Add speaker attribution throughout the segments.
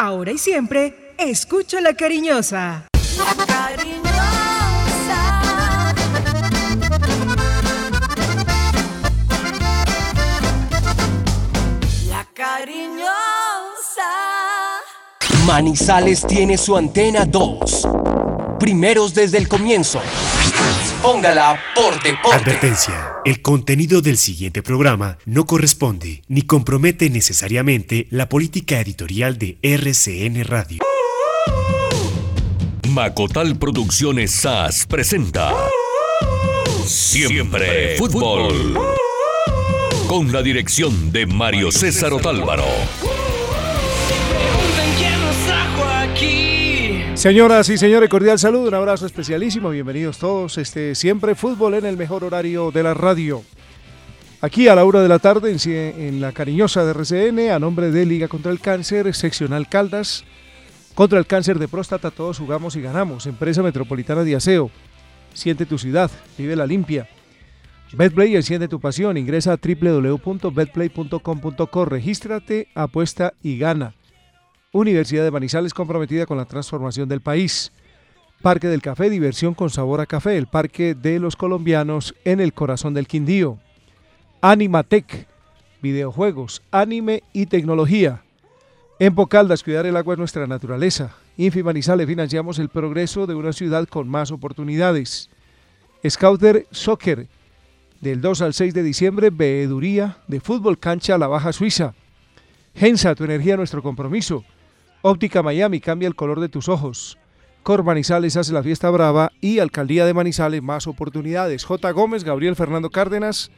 Speaker 1: Ahora y siempre, escucho la cariñosa.
Speaker 2: La cariñosa. La cariñosa.
Speaker 3: Manizales tiene su antena 2. Primeros desde el comienzo. Póngala por deporte.
Speaker 4: Advertencia. El contenido del siguiente programa no corresponde ni compromete necesariamente la política editorial de RCN Radio.
Speaker 5: Macotal Producciones SAS presenta Siempre Fútbol con la dirección de Mario César Otálvaro.
Speaker 6: Señoras y señores, cordial saludo, un abrazo especialísimo, bienvenidos todos. Este siempre fútbol en el mejor horario de la radio. Aquí a la hora de la tarde en, la cariñosa de RCN, a nombre de Liga contra el Cáncer, seccional Caldas, contra el cáncer de próstata, todos jugamos y ganamos. Empresa Metropolitana de Aseo. Siente tu ciudad, vive la limpia. Betplay enciende tu pasión. Ingresa a www.betplay.com.co. Regístrate, apuesta y gana. Universidad de Manizales comprometida con la transformación del país. Parque del Café, diversión con sabor a café. El Parque de los Colombianos en el corazón del Quindío. Animatec, videojuegos, anime y tecnología. En Pocaldas, cuidar el agua es nuestra naturaleza. Infi Manizales financiamos el progreso de una ciudad con más oportunidades. Scouter Soccer, del 2 al 6 de diciembre, veeduría de fútbol cancha a la Baja Suiza. Gensa, tu energía, nuestro compromiso. Óptica Miami, cambia el color de tus ojos. Cor Manizales hace la fiesta brava y Alcaldía de Manizales, más oportunidades. J. Gómez, Gabriel Fernando Cárdenas,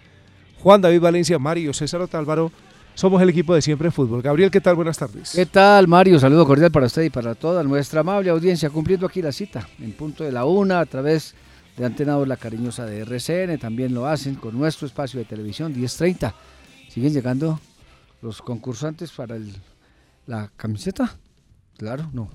Speaker 6: Juan David Valencia, Mario César Otálvaro. Somos el equipo de siempre fútbol. Gabriel, ¿qué tal? Buenas tardes.
Speaker 7: ¿Qué tal, Mario? Saludo cordial para usted y para toda nuestra amable audiencia, cumpliendo aquí la cita en punto de la una a través de Antena 2 La Cariñosa de RCN. También lo hacen con nuestro espacio de televisión 1030. Siguen llegando los concursantes para la camiseta. Claro, no.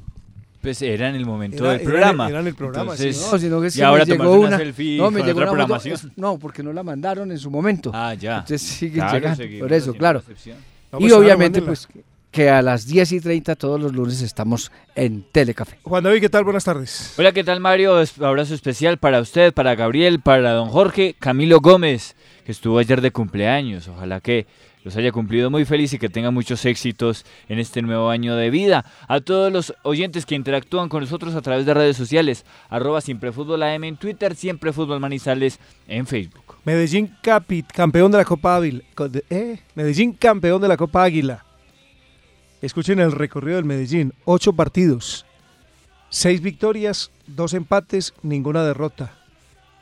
Speaker 8: Pues era en el momento
Speaker 6: Era-
Speaker 8: del programa.
Speaker 6: era en el programa,
Speaker 8: Entonces,
Speaker 6: sí,
Speaker 7: No, sino que sí
Speaker 8: y ahora
Speaker 7: me llegó
Speaker 8: una
Speaker 7: una.
Speaker 8: selfie
Speaker 7: no, me llegó
Speaker 8: otra
Speaker 7: una foto-. No, porque no la mandaron en su momento.
Speaker 8: Ah, ya.
Speaker 7: Entonces siguen
Speaker 8: Claro,
Speaker 7: llegando. Por eso, claro.
Speaker 6: No,
Speaker 7: y
Speaker 6: pues,
Speaker 7: obviamente, pues, que a las 10 y 30 todos los lunes estamos en Telecafé.
Speaker 6: Juan David, ¿qué tal? Buenas tardes.
Speaker 8: Hola, ¿qué tal Mario? Es- Abrazo especial para usted, para Gabriel, para don Jorge, Camilo Gómez, que estuvo ayer de cumpleaños. Ojalá que los haya cumplido muy feliz y que tenga muchos éxitos en este nuevo año de vida. A todos los oyentes que interactúan con nosotros a través de redes sociales, arroba en Twitter, siempre en Facebook.
Speaker 6: Medellín capit, campeón de la Copa Águila. Eh, Medellín campeón de la Copa Águila. Escuchen el recorrido del Medellín. Ocho partidos. Seis victorias, dos empates, ninguna derrota.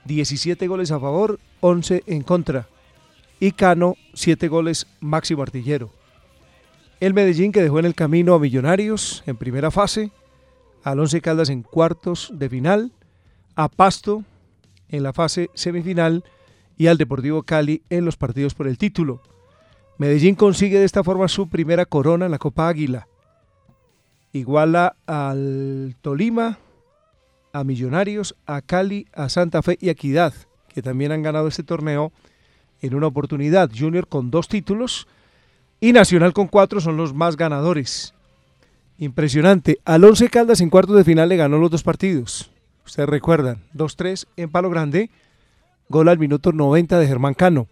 Speaker 6: 17 goles a favor, 11 en contra. Y Cano, 7 goles máximo artillero. El Medellín que dejó en el camino a Millonarios en primera fase, al Once Caldas en cuartos de final, a Pasto en la fase semifinal y al Deportivo Cali en los partidos por el título. Medellín consigue de esta forma su primera corona en la Copa Águila. Iguala al Tolima, a Millonarios, a Cali, a Santa Fe y a Equidad, que también han ganado este torneo en una oportunidad. Junior con dos títulos y Nacional con cuatro son los más ganadores. Impresionante. Al Once Caldas en cuartos de final le ganó los dos partidos. Ustedes recuerdan, 2-3 en Palo Grande, gol al minuto 90 de Germán Cano.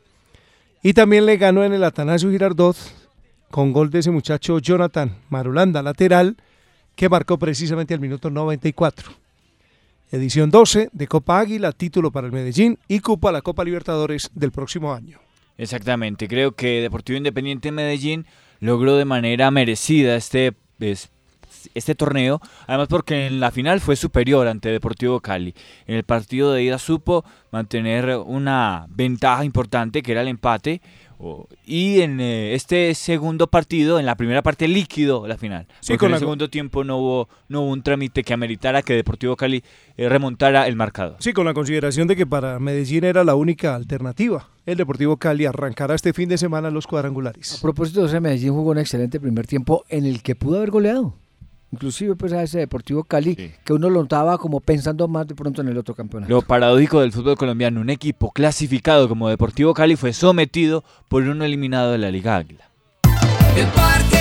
Speaker 6: Y también le ganó en el Atanasio Girardot con gol de ese muchacho Jonathan Marulanda, lateral, que marcó precisamente al minuto 94. Edición 12 de Copa Águila, título para el Medellín y cupo a la Copa Libertadores del próximo año.
Speaker 8: Exactamente, creo que Deportivo Independiente Medellín logró de manera merecida este, es- este torneo, además porque en la final fue superior ante Deportivo Cali. En el partido de ida supo mantener una ventaja importante que era el empate y en eh, este segundo partido, en la primera parte líquido la final.
Speaker 6: Sí, con
Speaker 8: en el segundo tiempo no hubo, no hubo un trámite que ameritara que Deportivo Cali eh, remontara el marcador.
Speaker 6: Sí, con la consideración de que para Medellín era la única alternativa. El Deportivo Cali arrancará este fin de semana los
Speaker 7: A
Speaker 6: cuadrangulares.
Speaker 7: propósito de ese Medellín jugó un excelente primer tiempo en el que pudo haber goleado. Inclusive pues a ese Deportivo Cali,
Speaker 8: Sí.
Speaker 7: que uno lo notaba como pensando más de pronto en el otro campeonato.
Speaker 8: Lo paradójico del fútbol colombiano, un equipo clasificado como Deportivo Cali fue sometido por uno eliminado de la Liga Águila.
Speaker 2: El Parque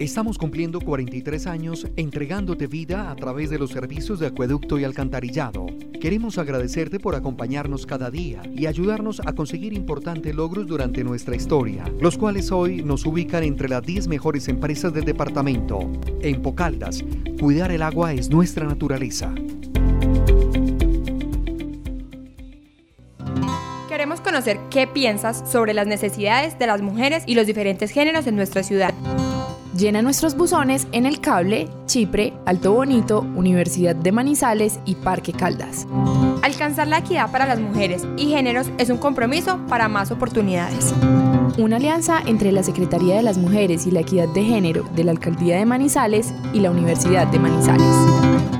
Speaker 9: Estamos cumpliendo 43 años entregándote vida a través de los servicios de acueducto y alcantarillado. Queremos agradecerte por acompañarnos cada día y ayudarnos a conseguir importantes logros durante nuestra historia, los cuales hoy nos ubican entre las 10 mejores empresas del departamento. En Pocaldas, cuidar el agua es nuestra naturaleza.
Speaker 10: Queremos conocer qué piensas sobre las necesidades de las mujeres y los diferentes géneros en nuestra ciudad.
Speaker 11: Llena nuestros buzones en El Cable, Chipre, Alto Bonito, Universidad de Manizales y Parque Caldas.
Speaker 10: Alcanzar la equidad para las mujeres y géneros es un compromiso para más oportunidades.
Speaker 11: Una alianza entre la Secretaría de las Mujeres y la Equidad de Género de la Alcaldía de Manizales y la Universidad de Manizales.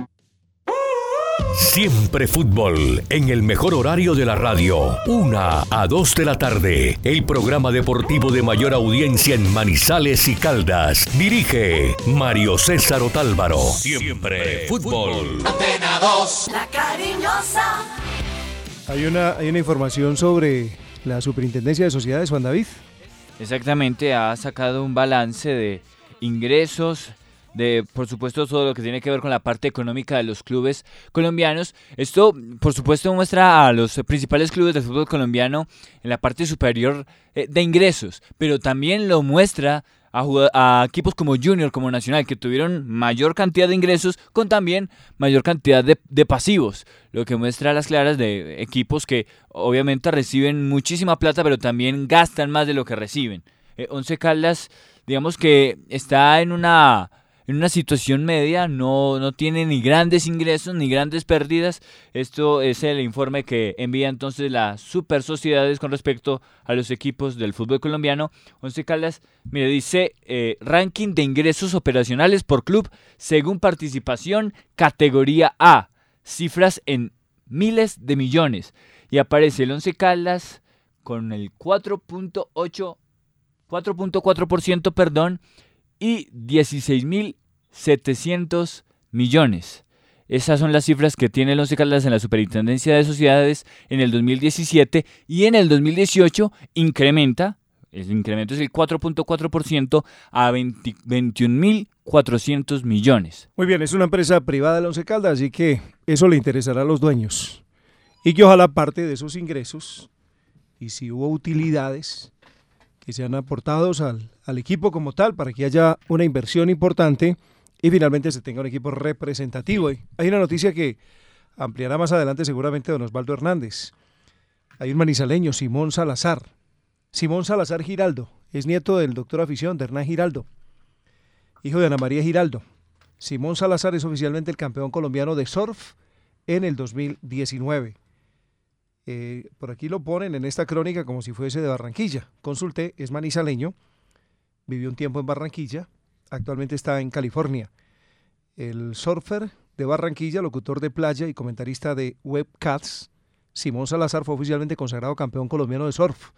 Speaker 5: Siempre fútbol, en el mejor horario de la radio, una a 2 de la tarde. El programa deportivo de mayor audiencia en Manizales y Caldas. Dirige Mario César Otálvaro. Siempre fútbol.
Speaker 2: Antena 2, la cariñosa.
Speaker 6: Hay una, hay una información sobre la Superintendencia de Sociedades, Juan David.
Speaker 8: Exactamente, ha sacado un balance de ingresos, de, por supuesto, todo lo que tiene que ver con la parte económica de los clubes colombianos. Esto, por supuesto, muestra a los principales clubes del fútbol colombiano en la parte superior eh, de ingresos, pero también lo muestra a, a, equipos como Junior, como Nacional, que tuvieron mayor cantidad de ingresos con también mayor cantidad de, de pasivos, lo que muestra a las claras de equipos que obviamente reciben muchísima plata, pero también gastan más de lo que reciben. Eh, Once Caldas, digamos que está en una en una situación media, no, no tiene ni grandes ingresos ni grandes pérdidas. Esto es el informe que envía entonces las super sociedades con respecto a los equipos del fútbol colombiano. Once Caldas, mire, dice eh, ranking de ingresos operacionales por club según participación, categoría A, cifras en miles de millones. Y aparece el Once Caldas con el 4.8, 4.4%, perdón, y 16.700 millones. Esas son las cifras que tiene el Once Caldas en la Superintendencia de Sociedades en el 2017 y en el 2018 incrementa, el incremento es el 4.4% a 21.400 millones.
Speaker 6: Muy bien, es una empresa privada del Once Caldas, así que eso le interesará a los dueños. Y que ojalá parte de esos ingresos, y si hubo utilidades, que sean aportados al, al, equipo como tal para que haya una inversión importante y finalmente se tenga un equipo representativo. Hay una noticia que ampliará más adelante seguramente don Osvaldo Hernández. Hay un manizaleño, Simón Salazar. Simón Salazar Giraldo, es nieto del doctor afición de Hernán Giraldo, hijo de Ana María Giraldo. Simón Salazar es oficialmente el campeón colombiano de surf en el 2019. Eh, por aquí lo ponen en esta crónica como si fuese de Barranquilla. Consulté, es manizaleño, vivió un tiempo en Barranquilla, actualmente está en California. El surfer de Barranquilla, locutor de playa y comentarista de Webcats, Simón Salazar fue oficialmente consagrado campeón colombiano de surf,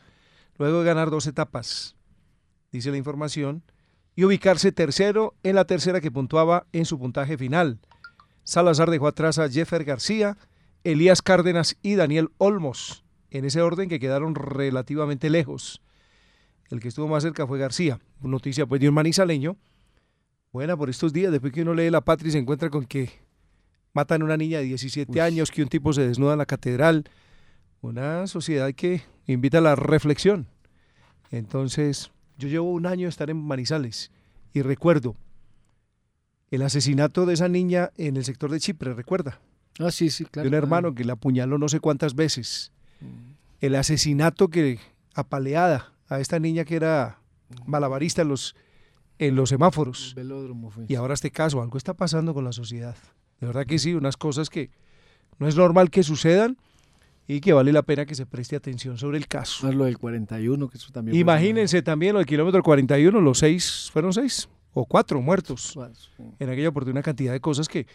Speaker 6: luego de ganar dos etapas, dice la información, y ubicarse tercero en la tercera que puntuaba en su puntaje final. Salazar dejó atrás a Jeffer García, Elías Cárdenas y Daniel Olmos, en ese orden que quedaron relativamente lejos. El que estuvo más cerca fue García. Noticia pues de un manizaleño. Buena por estos días, después que uno lee la patria y se encuentra con que matan a una niña de 17 Uy. años, que un tipo se desnuda en la catedral. Una sociedad que invita a la reflexión. Entonces, yo llevo un año de estar en Manizales y recuerdo el asesinato de esa niña en el sector de Chipre, ¿recuerda?
Speaker 7: Ah, sí, sí, claro.
Speaker 6: De un hermano que la apuñaló no sé cuántas veces. El asesinato que apaleada a esta niña que era malabarista en los, en los semáforos.
Speaker 7: Velódromo fue.
Speaker 6: Y ahora este caso, algo está pasando con la sociedad. De verdad que sí, unas cosas que no es normal que sucedan y que vale la pena que se preste atención sobre el caso.
Speaker 7: Más lo del 41, que eso también. fue-
Speaker 6: Imagínense también lo del kilómetro 41, los seis, fueron seis o cuatro muertos. En aquella oportunidad, una cantidad de cosas que,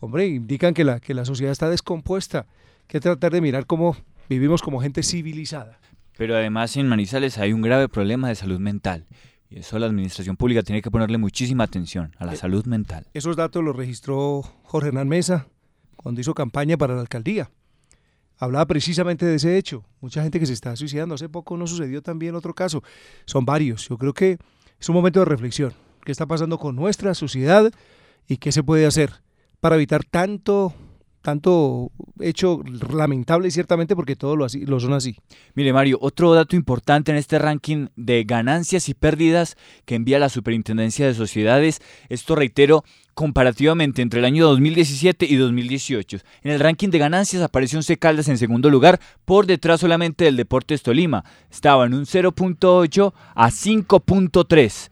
Speaker 6: hombre, indican que la, que la sociedad está descompuesta. Hay que tratar de mirar cómo vivimos como gente civilizada.
Speaker 8: Pero además en Manizales hay un grave problema de salud mental. Y eso la administración pública tiene que ponerle muchísima atención a la
Speaker 6: Eh,
Speaker 8: salud mental.
Speaker 6: Esos datos los registró Jorge Hernán Mesa cuando hizo campaña para la alcaldía. Hablaba precisamente de ese hecho. Mucha gente que se está suicidando. Hace poco no sucedió también otro caso. Son varios. Yo creo que es un momento de reflexión. ¿Qué está pasando con nuestra sociedad y qué se puede hacer para evitar tanto, tanto hecho lamentable ciertamente porque todos lo, así, lo son así?
Speaker 8: Mire Mario, otro dato importante en este ranking de ganancias y pérdidas que envía la Superintendencia de Sociedades, esto reitero, comparativamente entre el año 2017 y 2018. En el ranking de ganancias apareció Once Caldas en segundo lugar, por detrás solamente del Deportes Tolima. Estaba en un 0.8 a 5.3%.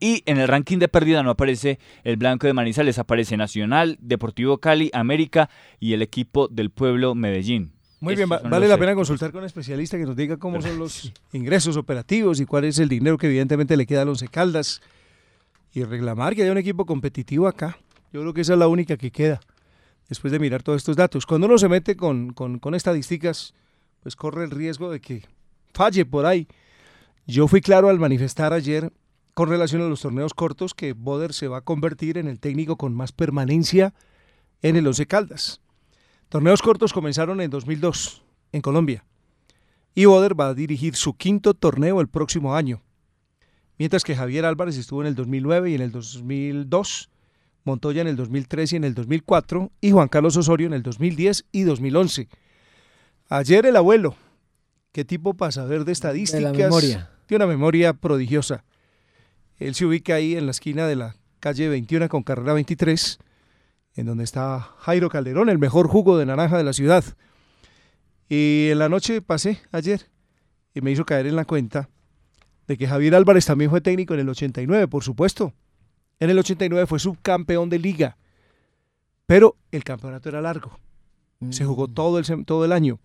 Speaker 8: Y en el ranking de pérdida no aparece el Blanco de Manizales, aparece Nacional, Deportivo Cali, América y el equipo del pueblo Medellín.
Speaker 6: Muy
Speaker 8: Estos
Speaker 6: bien, vale la pena consultar con un especialista que nos diga cómo son los ingresos operativos y cuál es el dinero que evidentemente le queda al Once Caldas y reclamar que haya un equipo competitivo acá. Yo creo que esa es la única que queda después de mirar todos estos datos. Cuando uno se mete con, con- con estadísticas, pues corre el riesgo de que falle por ahí. Yo fui claro al manifestar ayer con relación a los torneos cortos que Boder se va a convertir en el técnico con más permanencia en el Once Caldas. Torneos cortos comenzaron en 2002 en Colombia y Boder va a dirigir su quinto torneo el próximo año, mientras que Javier Álvarez estuvo en el 2009 y en el 2002, Montoya en el 2003 y en el 2004 y Juan Carlos Osorio en el 2010 y 2011. Ayer el abuelo, qué tipo para saber de estadísticas,
Speaker 7: memoria.
Speaker 6: tiene una memoria prodigiosa. Él se ubica ahí en la esquina de la calle 21 con carrera 23 en donde está Jairo Calderón, el mejor jugo de naranja de la ciudad. Y en la noche pasé ayer y me hizo caer en la cuenta de que Javier Álvarez también fue técnico en el 89, por supuesto. En el 89 fue subcampeón de liga, pero el campeonato era largo. Se jugó todo el, todo el año.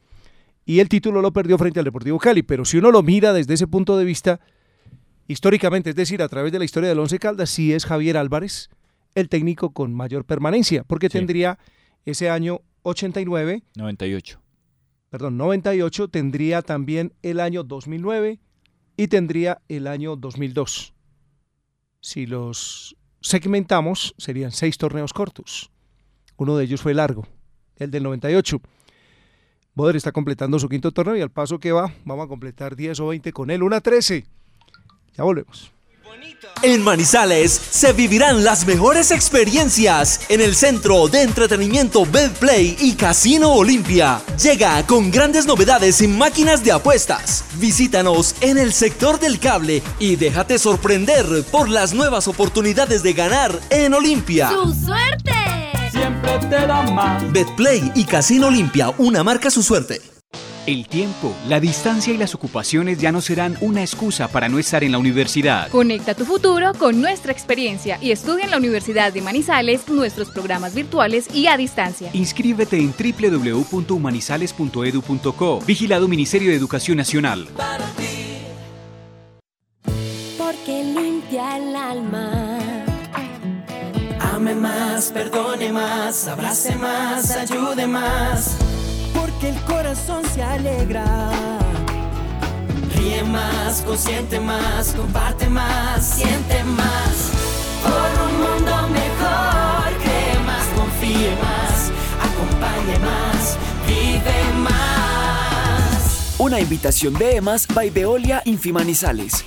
Speaker 6: Y el título lo perdió frente al Deportivo Cali. Pero si uno lo mira desde ese punto de vista, históricamente, es decir, a través de la historia del Once Caldas, sí es Javier Álvarez el técnico con mayor permanencia, porque tendría ese año 89,
Speaker 8: 98.
Speaker 6: perdón, 98, tendría también el año 2009 y tendría el año 2002. Si los segmentamos, serían seis torneos cortos. Uno de ellos fue largo, el del 98. Boder está completando su quinto torneo y al paso que va, vamos a completar 10 o 20 con él, una 13. Ya volvemos.
Speaker 12: En Manizales se vivirán las mejores experiencias en el centro de entretenimiento Betplay y Casino Olimpia. Llega con grandes novedades en máquinas de apuestas. Visítanos en el sector del cable y déjate sorprender por las nuevas oportunidades de ganar en Olimpia.
Speaker 2: ¡Su suerte!
Speaker 12: Siempre te da más. Betplay y Casino Olimpia, una marca su suerte.
Speaker 13: El tiempo, la distancia y las ocupaciones ya no serán una excusa para no estar en la universidad.
Speaker 11: Conecta tu futuro con nuestra experiencia y estudia en la Universidad de Manizales nuestros programas virtuales y a distancia.
Speaker 13: Inscríbete en www.humanizales.edu.co. Vigilado Ministerio de Educación Nacional.
Speaker 2: Porque limpia el alma.
Speaker 14: Ame más, perdone más, abrace más, ayude más. Porque el corazón se alegra. Ríe más, consiente más, comparte más, siente más. Por un mundo mejor, cree más, confíe más, acompañe más, vive más.
Speaker 12: Una invitación de EMAS by Veolia Infimanizales.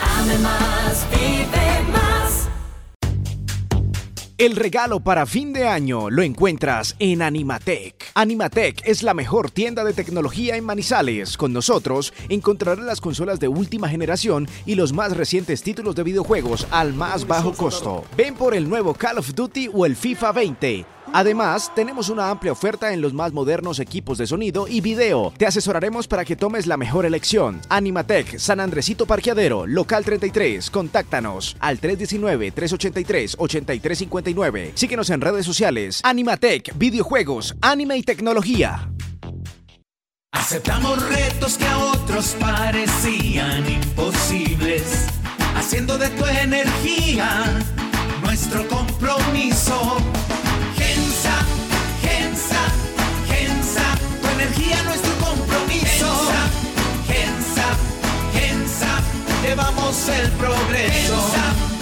Speaker 14: Ame más, vive más.
Speaker 15: El regalo para fin de año lo encuentras en Animatec. Animatec es la mejor tienda de tecnología en Manizales. Con nosotros encontrarás las consolas de última generación y los más recientes títulos de videojuegos al más bajo costo. Ven por el nuevo Call of Duty o el FIFA 20. Además, tenemos una amplia oferta en los más modernos equipos de sonido y video. Te asesoraremos para que tomes la mejor elección. Animatec, San Andresito Parqueadero, local 33. Contáctanos al 319-383-8359. Síguenos en redes sociales. Animatec, videojuegos, anime y tecnología.
Speaker 14: Aceptamos retos que a otros parecían imposibles, haciendo de tu energía nuestro compromiso. Energía nuestro compromiso. Gensa, Gensa, Gensa, llevamos el progreso.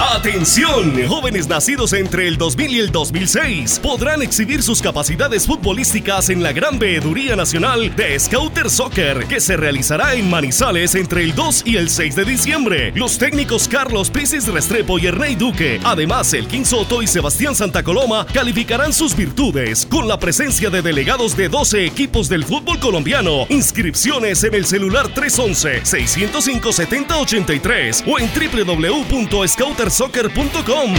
Speaker 16: Atención, jóvenes nacidos entre el 2000 y el 2006 podrán exhibir sus capacidades futbolísticas en la Gran Veeduría Nacional de Scouter Soccer que se realizará en Manizales entre el 2 y el 6 de diciembre. Los técnicos Carlos Pisis Restrepo y Ernei Duque, además el Soto y Sebastián Santa Coloma calificarán sus virtudes con la presencia de delegados de 12 equipos del fútbol colombiano. Inscripciones en el celular 311 605 7083 o en www.scoutersoccer.com.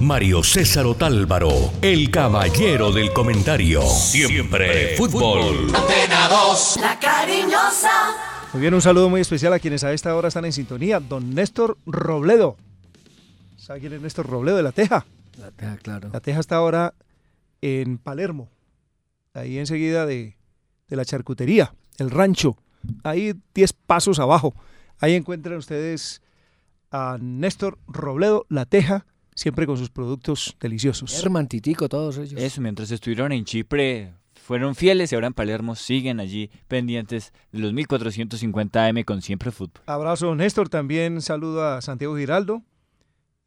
Speaker 17: Mario César Otálvaro, el caballero del comentario. Siempre fútbol.
Speaker 14: Antena 2, la cariñosa.
Speaker 6: Muy bien, un saludo muy especial a quienes a esta hora están en sintonía. Don Néstor Robledo. ¿Sabe quién es Néstor Robledo de La Teja?
Speaker 7: La Teja, claro.
Speaker 6: La Teja está ahora en Palermo, ahí enseguida de, de la charcutería, el rancho, ahí 10 pasos abajo. Ahí encuentran ustedes a Néstor Robledo, La Teja, siempre con sus productos deliciosos.
Speaker 7: Hermantitico todos ellos.
Speaker 8: Eso, mientras estuvieron en Chipre, fueron fieles y ahora en Palermo siguen allí pendientes de los 1450 AM con Siempre Fútbol.
Speaker 6: Abrazo, Néstor. También saludo a Santiago Giraldo,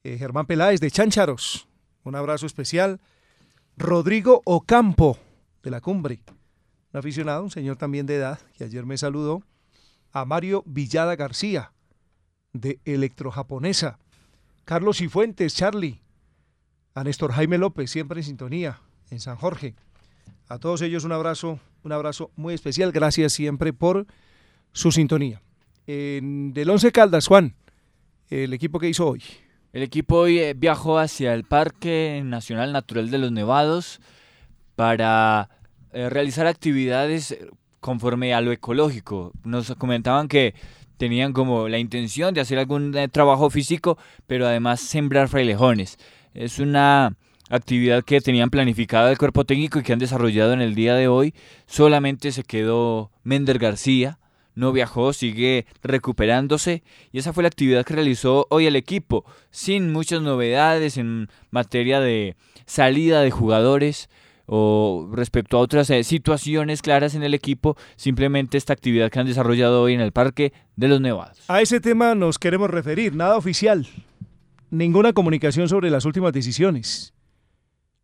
Speaker 6: eh, Germán Peláez de Chancharos. Un abrazo especial. Rodrigo Ocampo de la Cumbre, un aficionado, un señor también de edad, que ayer me saludó. A Mario Villada García de Electrojaponesa. Carlos Cifuentes, Charlie. A Néstor Jaime López, siempre en sintonía, en San Jorge. A todos ellos un abrazo, un abrazo muy especial. Gracias siempre por su sintonía. Del Once Caldas, Juan, el equipo que hizo hoy.
Speaker 8: El equipo hoy eh, viajó hacia el Parque Nacional Natural de los Nevados para eh, realizar actividades conforme a lo ecológico. Nos comentaban que tenían como la intención de hacer algún eh, trabajo físico, pero además sembrar frailejones. Es una actividad que tenían planificada el cuerpo técnico y que han desarrollado en el día de hoy. Solamente se quedó Mender García, no viajó, sigue recuperándose y esa fue la actividad que realizó hoy el equipo, sin muchas novedades en materia de salida de jugadores o respecto a otras eh, situaciones claras en el equipo, simplemente esta actividad que han desarrollado hoy en el Parque de los Nevados.
Speaker 6: A ese tema nos queremos referir, nada oficial, ninguna comunicación sobre las últimas decisiones,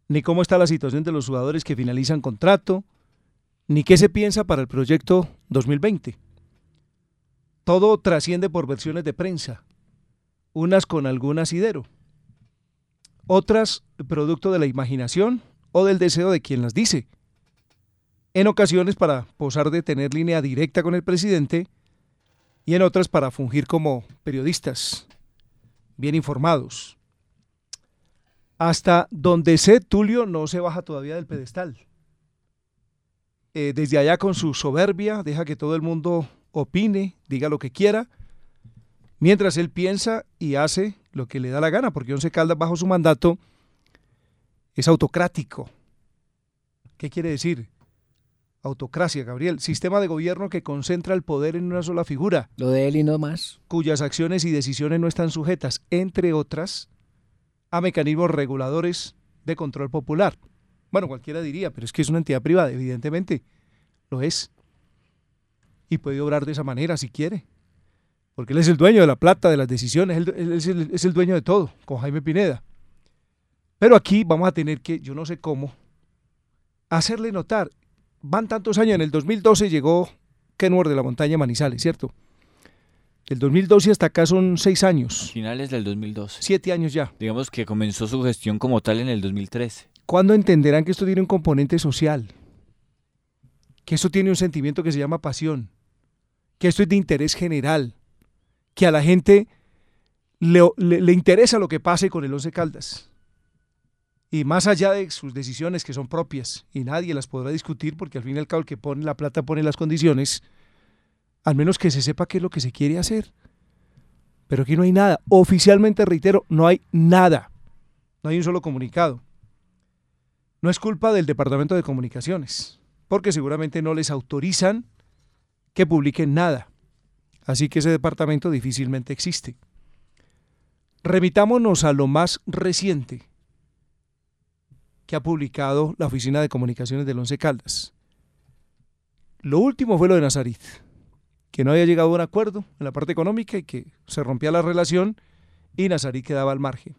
Speaker 6: ni cómo está la situación de los jugadores que finalizan contrato, ni qué se piensa para el proyecto 2020. Todo trasciende por versiones de prensa, unas con algún asidero, otras producto de la imaginación o del deseo de quien las dice. En ocasiones para posar de tener línea directa con el presidente y en otras para fungir como periodistas, bien informados. Hasta donde sé, Tulio no se baja todavía del pedestal. Eh, desde allá con su soberbia, deja que todo el mundo opine, diga lo que quiera, mientras él piensa y hace lo que le da la gana, porque Once Caldas bajo su mandato es autocrático. ¿Qué quiere decir? Autocracia, Gabriel. Sistema de gobierno que concentra el poder en una sola figura.
Speaker 7: Lo de él y no más.
Speaker 6: Cuyas acciones y decisiones no están sujetas, entre otras, a mecanismos reguladores de control popular. Bueno, cualquiera diría, pero es que es una entidad privada, evidentemente. Lo es. Y puede obrar de esa manera si quiere. Porque él es el dueño de la plata, de las decisiones, él, él es, el, es el dueño de todo, con Jaime Pineda. Pero aquí vamos a tener que, yo no sé cómo, hacerle notar. Van tantos años, en el 2012 llegó Kenworth de la montaña Manizales, ¿cierto? Del 2012 hasta acá son seis años.
Speaker 8: Finales del 2012.
Speaker 6: Siete años ya.
Speaker 8: Digamos que comenzó su gestión como tal en el 2013.
Speaker 6: ¿Cuándo entenderán que esto tiene un componente social? que esto tiene un sentimiento que se llama pasión, que esto es de interés general, que a la gente le, le- le interesa lo que pase con el Once Caldas. Y más allá de sus decisiones que son propias y nadie las podrá discutir porque al fin y al cabo el que pone la plata pone las condiciones, al menos que se sepa qué es lo que se quiere hacer. Pero aquí no hay nada. Oficialmente, reitero, no hay nada. No hay un solo comunicado. No es culpa del Departamento de Comunicaciones, porque seguramente no les autorizan que publiquen nada. Así que ese departamento difícilmente existe. Remitámonos a lo más reciente que ha publicado la Oficina de Comunicaciones del Once Caldas. Lo último fue lo de Nazarit, que no había llegado a un acuerdo en la parte económica y que se rompía la relación y Nazarit quedaba al margen.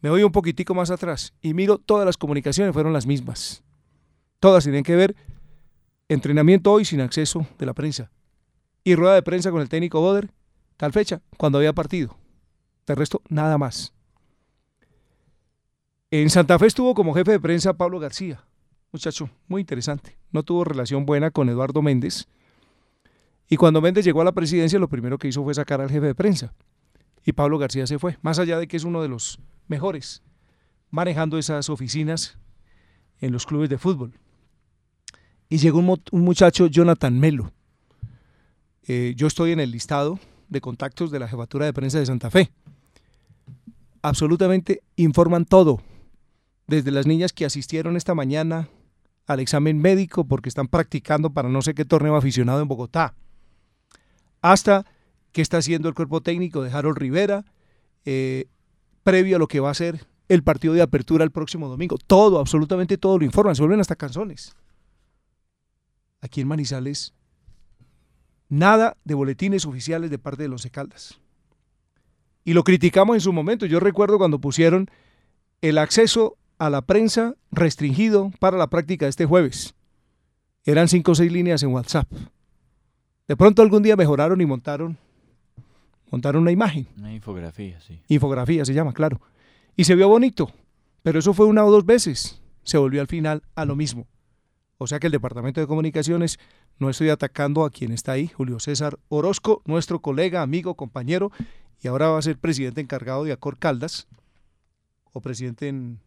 Speaker 6: Me voy un poquitico más atrás y miro todas las comunicaciones fueron las mismas. Todas tenían que ver entrenamiento hoy sin acceso de la prensa y rueda de prensa con el técnico Boder tal fecha cuando había partido. De resto nada más. En Santa Fe estuvo como jefe de prensa Pablo García, muchacho muy interesante. No tuvo relación buena con Eduardo Méndez. Y cuando Méndez llegó a la presidencia, lo primero que hizo fue sacar al jefe de prensa. Y Pablo García se fue, más allá de que es uno de los mejores manejando esas oficinas en los clubes de fútbol. Y llegó un, muchacho, Jonathan Melo. Eh, yo estoy en el listado de contactos de la jefatura de prensa de Santa Fe. Absolutamente informan todo, desde las niñas que asistieron esta mañana al examen médico porque están practicando para no sé qué torneo aficionado en Bogotá, hasta qué está haciendo el cuerpo técnico de Harold Rivera, eh, previo a lo que va a ser el partido de apertura el próximo domingo. Todo, absolutamente todo lo informan, se vuelven hasta canciones. Aquí en Manizales, nada de boletines oficiales de parte de los Caldas. Y lo criticamos en su momento. Yo recuerdo cuando pusieron el acceso a la prensa restringido para la práctica de este jueves. Eran cinco o seis líneas en WhatsApp. De pronto algún día mejoraron y montaron, montaron una imagen.
Speaker 8: Una infografía, sí.
Speaker 6: Infografía se llama, claro. Y se vio bonito, pero eso fue una o dos veces. Se volvió al final a lo mismo. O sea que el Departamento de Comunicaciones, no estoy atacando a quien está ahí, Julio César Orozco, nuestro colega, amigo, compañero, y ahora va a ser presidente encargado de Acor Caldas, o presidente en...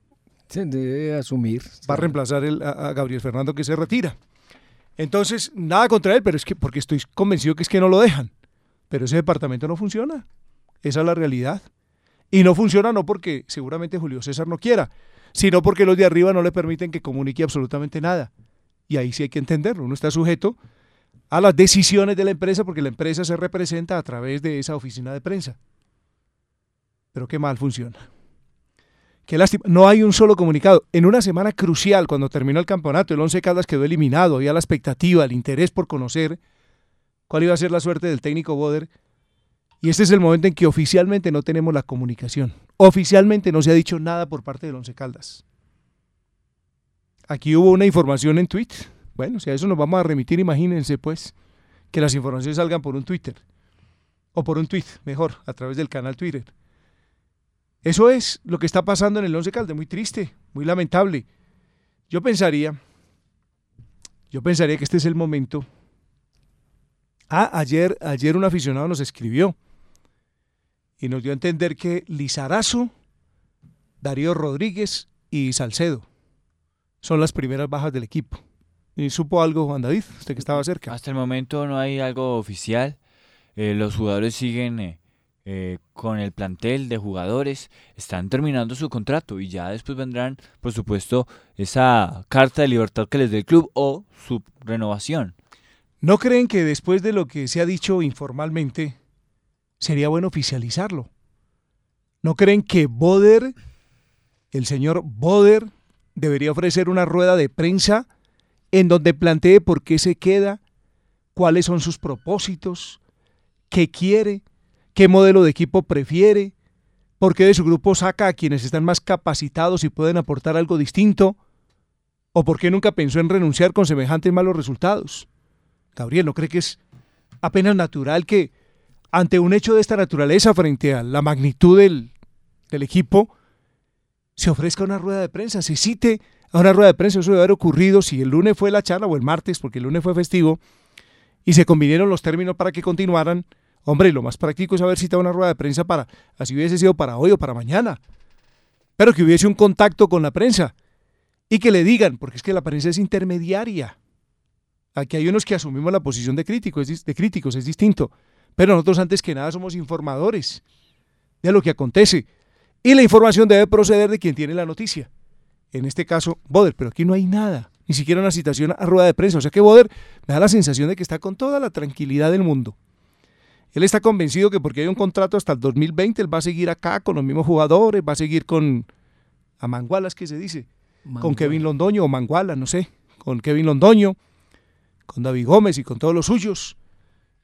Speaker 7: Se debe asumir.
Speaker 6: Va a reemplazar el- a, a Gabriel Fernando que se retira. Entonces, nada contra él, pero es que porque estoy convencido que es que no lo dejan. Pero ese departamento no funciona. Esa es la realidad. Y no funciona no porque seguramente Julio César no quiera, sino porque los de arriba no le permiten que comunique absolutamente nada. Y ahí sí hay que entenderlo. Uno está sujeto a las decisiones de la empresa porque la empresa se representa a través de esa oficina de prensa. Pero qué mal funciona. Qué lástima. No hay un solo comunicado. En una semana crucial, cuando terminó el campeonato, el Once Caldas quedó eliminado. Había la expectativa, el interés por conocer cuál iba a ser la suerte del técnico Boder. Y este es el momento en que oficialmente no tenemos la comunicación. Oficialmente no se ha dicho nada por parte del Once Caldas. Aquí hubo una información en tweet. Bueno, si a eso nos vamos a remitir, imagínense pues que las informaciones salgan por un Twitter. O por un tweet, mejor, a través del canal Twitter. Eso es lo que está pasando en el Once Caldas, muy triste, muy lamentable. Yo pensaría, yo pensaría que este es el momento. Ah, ayer, ayer un aficionado nos escribió y nos dio a entender que Lizarazo, Darío Rodríguez y Salcedo son las primeras bajas del equipo. ¿Y supo algo, Juan David? Usted que estaba cerca.
Speaker 8: Hasta el momento no hay algo oficial. Eh, los jugadores siguen eh, eh, con el plantel de jugadores, están terminando su contrato y ya después vendrán, por supuesto, esa carta de libertad que les dé el club o su renovación.
Speaker 6: ¿No creen que después de lo que se ha dicho informalmente, sería bueno oficializarlo? ¿No creen que Boder, el señor Boder, debería ofrecer una rueda de prensa en donde plantee por qué se queda, cuáles son sus propósitos, qué quiere, qué modelo de equipo prefiere, por qué de su grupo saca a quienes están más capacitados y pueden aportar algo distinto, o por qué nunca pensó en renunciar con semejantes malos resultados? Gabriel, ¿no cree que es apenas natural que ante un hecho de esta naturaleza, frente a la magnitud del, equipo, se ofrezca una rueda de prensa, se cite a una rueda de prensa. Eso debe haber ocurrido si el lunes fue la charla o el martes, porque el lunes fue festivo, y se convinieron los términos para que continuaran. Hombre, lo más práctico es haber citado una rueda de prensa para, así hubiese sido para hoy o para mañana, pero que hubiese un contacto con la prensa y que le digan, porque es que la prensa es intermediaria. Aquí hay unos que asumimos la posición de críticos, de críticos, es distinto. Pero nosotros antes que nada somos informadores de lo que acontece. Y la información debe proceder de quien tiene la noticia. En este caso, Boder, pero aquí no hay nada, ni siquiera una citación a rueda de prensa. O sea que Boder me da la sensación de que está con toda la tranquilidad del mundo. Él está convencido que porque hay un contrato hasta el 2020, él va a seguir acá con los mismos jugadores, va a seguir con a Mangualas, que se dice, con Kevin Londoño o Manguala, no sé, con Kevin Londoño, con David Gómez y con todos los suyos.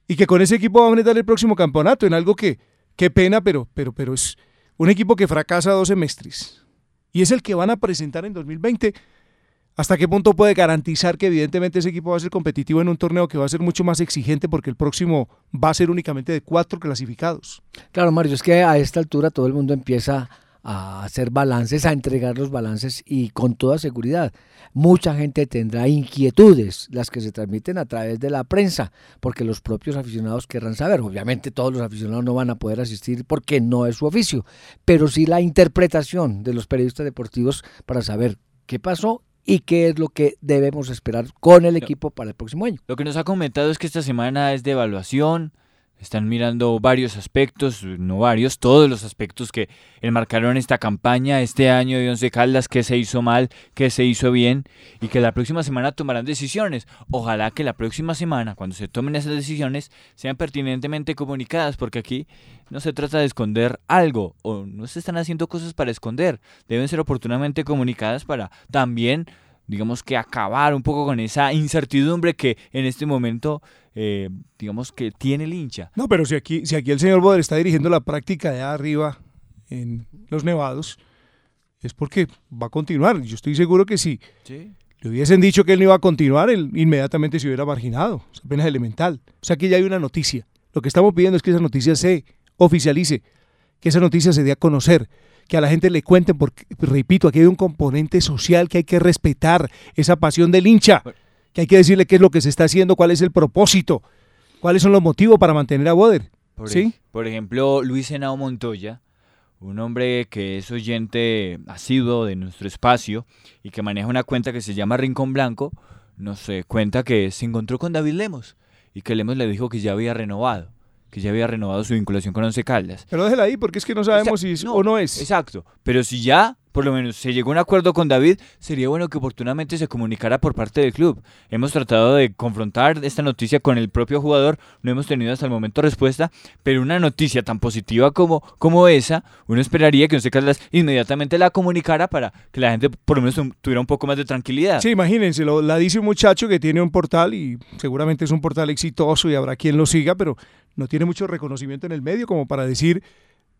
Speaker 6: Y que con ese equipo va a enfrentar el próximo campeonato en algo que, qué pena, pero, pero, pero es un equipo que fracasa dos semestres. Y es el que van a presentar en 2020 ¿Hasta qué punto puede garantizar que evidentemente ese equipo va a ser competitivo en un torneo que va a ser mucho más exigente porque el próximo va a ser únicamente de cuatro clasificados?
Speaker 7: Claro, Mario, es que a esta altura todo el mundo empieza a hacer balances, a entregar los balances y con toda seguridad. Mucha gente tendrá inquietudes, las que se transmiten a través de la prensa, porque los propios aficionados querrán saber. Obviamente todos los aficionados no van a poder asistir porque no es su oficio, pero sí la interpretación de los periodistas deportivos para saber qué pasó y qué es lo que debemos esperar con el equipo para el próximo año.
Speaker 8: Lo que nos ha comentado es que esta semana es de evaluación, están mirando varios aspectos, no varios, todos los aspectos que enmarcaron esta campaña este año de Once Caldas, qué se hizo mal, qué se hizo bien y que la próxima semana tomarán decisiones. Ojalá que la próxima semana, cuando se tomen esas decisiones, sean pertinentemente comunicadas, porque aquí no se trata de esconder algo o no se están haciendo cosas para esconder, deben ser oportunamente comunicadas para también digamos que acabar un poco con esa incertidumbre que en este momento, eh, digamos que tiene el hincha.
Speaker 6: No, pero si aquí, si aquí el señor Boder está dirigiendo la práctica de arriba en los Nevados, es porque va a continuar. Yo estoy seguro que si le hubiesen dicho que él no iba a continuar, él inmediatamente se hubiera marginado. Es apenas elemental. O sea que ya hay una noticia. Lo que estamos pidiendo es que esa noticia se oficialice, que esa noticia se dé a conocer que a la gente le cuenten, porque, repito, aquí hay un componente social que hay que respetar, esa pasión del hincha, que hay que decirle qué es lo que se está haciendo, cuál es el propósito, cuáles son los motivos para mantener a Boder.
Speaker 8: Por,
Speaker 6: ¿Sí?
Speaker 8: por ejemplo, Luis Henao Montoya, un hombre que es oyente asiduo de nuestro espacio y que maneja una cuenta que se llama Rincón Blanco, nos eh, cuenta que se encontró con David Lemos y que Lemos le dijo que ya había renovado que ya había renovado su vinculación con Once Caldas.
Speaker 6: Pero déjela ahí porque es que no sabemos si o no es.
Speaker 8: Exacto, pero si ya por lo menos se llegó a un acuerdo con David, sería bueno que oportunamente se comunicara por parte del club. Hemos tratado de confrontar esta noticia con el propio jugador, no hemos tenido hasta el momento respuesta, pero una noticia tan positiva como, como esa, uno esperaría que Once Caldas inmediatamente la comunicara para que la gente por lo menos tuviera un poco más de tranquilidad.
Speaker 6: Sí, imagínense, lo, la dice un muchacho que tiene un portal y seguramente es un portal exitoso y habrá quien lo siga, pero no tiene mucho reconocimiento en el medio como para decir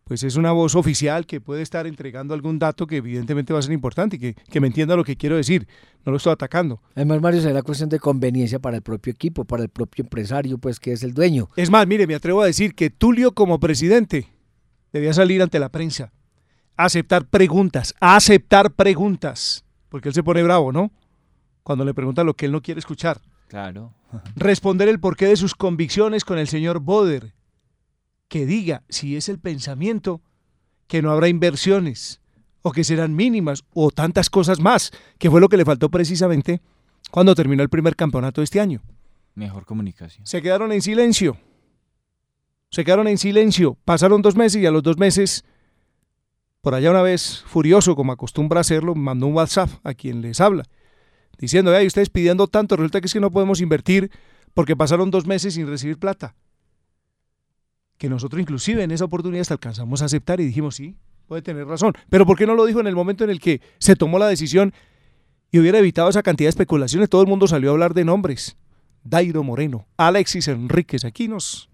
Speaker 6: pues es una voz oficial que puede estar entregando algún dato que evidentemente va a ser importante y que, que me entienda lo que quiero decir. No lo estoy atacando.
Speaker 7: Además, Mario, será cuestión de conveniencia para el propio equipo, para el propio empresario, pues que es el dueño.
Speaker 6: Es más, mire, me atrevo a decir que Tulio como presidente debía salir ante la prensa, aceptar preguntas, aceptar preguntas, porque él se pone bravo, ¿no? Cuando le pregunta lo que él no quiere escuchar.
Speaker 8: Claro.
Speaker 6: Responder el porqué de sus convicciones con el señor Boder que diga si es el pensamiento que no habrá inversiones o que serán mínimas o tantas cosas más, que fue lo que le faltó precisamente cuando terminó el primer campeonato de este año.
Speaker 8: Mejor comunicación.
Speaker 6: Se quedaron en silencio. Se quedaron en silencio. Pasaron dos meses y a los dos meses, por allá una vez, furioso como acostumbra hacerlo, mandó un WhatsApp a quien les habla, diciendo, ay, ustedes pidiendo tanto, resulta que es que no podemos invertir porque pasaron dos meses sin recibir plata que nosotros inclusive en esa oportunidad hasta alcanzamos a aceptar y dijimos, sí, puede tener razón. Pero ¿por qué no lo dijo en el momento en el que se tomó la decisión y hubiera evitado esa cantidad de especulaciones? Todo el mundo salió a hablar de nombres. Dairo Moreno, Alexis Enríquez, aquí nos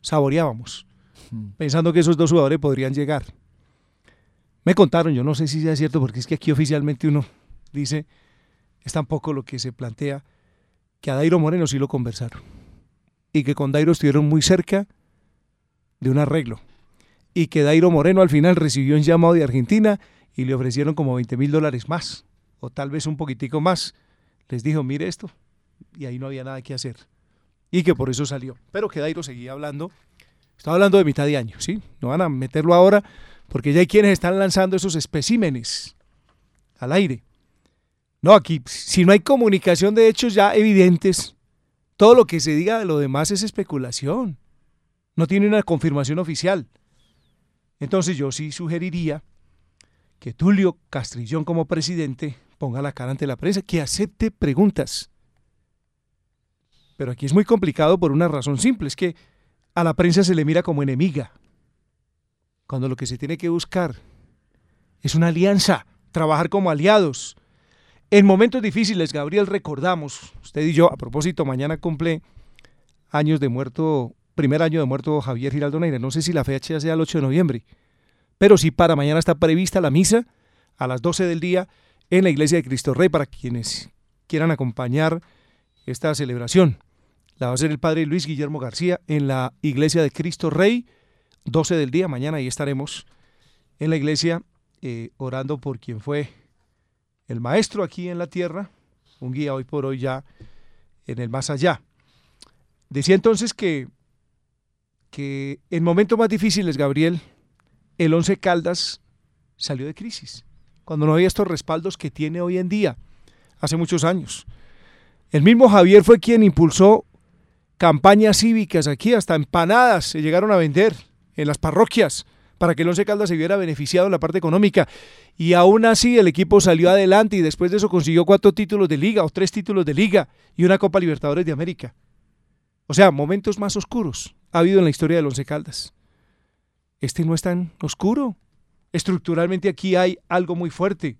Speaker 6: saboreábamos, hmm. pensando que esos dos jugadores podrían llegar. Me contaron, yo no sé si sea cierto, porque es que aquí oficialmente uno dice, es tampoco lo que se plantea, que a Dairo Moreno sí lo conversaron. Y que con Dairo estuvieron muy cerca de un arreglo. Y que Dairo Moreno al final recibió un llamado de Argentina y le ofrecieron como 20 mil dólares más o tal vez un poquitico más, les dijo, mire esto, y ahí no había nada que hacer. Y que por eso salió. Pero que Dairo seguía hablando. Estaba hablando de mitad de año, ¿sí? No van a meterlo ahora, porque ya hay quienes están lanzando esos especímenes al aire. No, aquí, si no hay comunicación de hechos ya evidentes, todo lo que se diga de lo demás es especulación. No tiene una confirmación oficial. Entonces yo sí sugeriría que Tulio Castrillón como presidente ponga la cara ante la prensa, que acepte preguntas. Pero aquí es muy complicado por una razón simple, es que a la prensa se le mira como enemiga, cuando lo que se tiene que buscar es una alianza, trabajar como aliados. En momentos difíciles, Gabriel, recordamos, usted y yo, a propósito, mañana cumple años de muerto, primer año de muerto Javier Giraldo Neira, no sé si la fecha sea el 8 de noviembre, pero sí para mañana está prevista la misa a las 12 del día en la iglesia de Cristo Rey para quienes quieran acompañar esta celebración. La va a hacer el padre Luis Guillermo García en la iglesia de Cristo Rey, 12 del día. Mañana ahí estaremos en la iglesia eh, orando por quien fue el maestro aquí en la tierra, un guía hoy por hoy ya en el más allá. Decía entonces que, que en momentos más difíciles, Gabriel, el Once Caldas salió de crisis, cuando no había estos respaldos que tiene hoy en día, hace muchos años. El mismo Javier fue quien impulsó campañas cívicas aquí, hasta empanadas se llegaron a vender en las parroquias para que el Once Caldas se viera beneficiado en la parte económica. Y aún así el equipo salió adelante y después de eso consiguió cuatro títulos de liga o tres títulos de liga y una Copa Libertadores de América. O sea, momentos más oscuros ha habido en la historia del Once Caldas. Este no es tan oscuro. Estructuralmente aquí hay algo muy fuerte.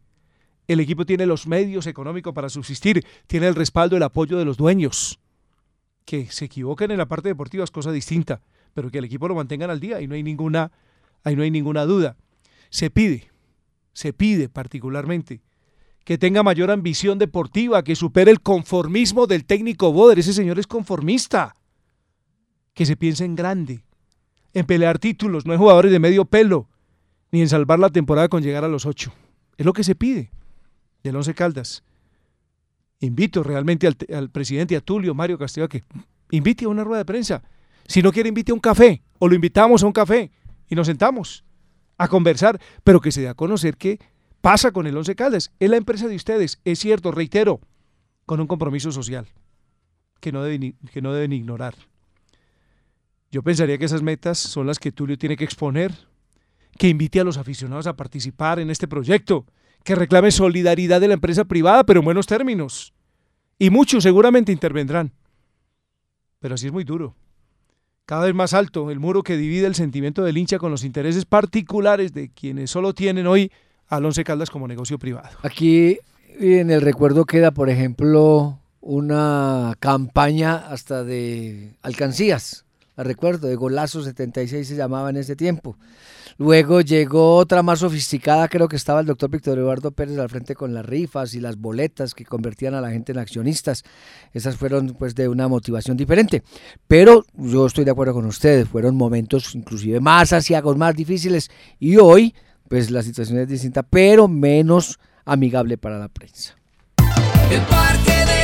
Speaker 6: El equipo tiene los medios económicos para subsistir, tiene el respaldo, el apoyo de los dueños. Que se equivoquen en la parte deportiva es cosa distinta, pero que el equipo lo mantengan al día y no hay ninguna, ahí no hay ninguna duda. Se pide, se pide particularmente que tenga mayor ambición deportiva, que supere el conformismo del técnico Boder. Ese señor es conformista. Que se piense en grande, en pelear títulos, no en jugadores de medio pelo, ni en salvar la temporada con llegar a los ocho. Es lo que se pide del Once Caldas. Invito realmente al, presidente, a Tulio Mario Castillo, a que invite a una rueda de prensa. Si no quiere, invite a un café, o lo invitamos a un café nos sentamos a conversar, pero que se dé a conocer qué pasa con el Once Caldas. Es la empresa de ustedes, es cierto, reitero, con un compromiso social que no deben, que no deben ignorar. Yo pensaría que esas metas son las que Tulio tiene que exponer, que invite a los aficionados a participar en este proyecto, que reclame solidaridad de la empresa privada, pero en buenos términos. Y muchos seguramente intervendrán. Pero así es muy duro. Cada vez más alto el muro que divide el sentimiento del hincha con los intereses particulares de quienes solo tienen hoy al Once Caldas como negocio privado.
Speaker 7: Aquí en el recuerdo queda, por ejemplo, una campaña hasta de alcancías. La recuerdo, de Golazo 76 se llamaba en ese tiempo. Luego llegó otra más sofisticada, creo que estaba el doctor Víctor Eduardo Pérez al frente con las rifas y las boletas que convertían a la gente en accionistas. Esas fueron pues de una motivación diferente. Pero yo estoy de acuerdo con ustedes, fueron momentos inclusive más asiagos, más difíciles y hoy pues la situación es distinta, pero menos amigable para la prensa.
Speaker 14: El Parque del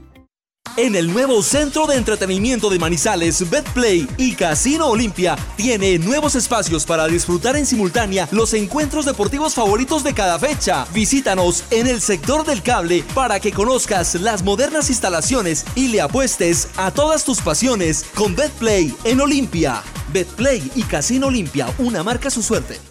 Speaker 12: En el nuevo centro de entretenimiento de Manizales, BetPlay y Casino Olimpia tiene nuevos espacios para disfrutar en simultánea los encuentros deportivos favoritos de cada fecha. Visítanos en el sector del cable para que conozcas las modernas instalaciones y le apuestes a todas tus pasiones con BetPlay en Olimpia. BetPlay y Casino Olimpia, una marca su suerte.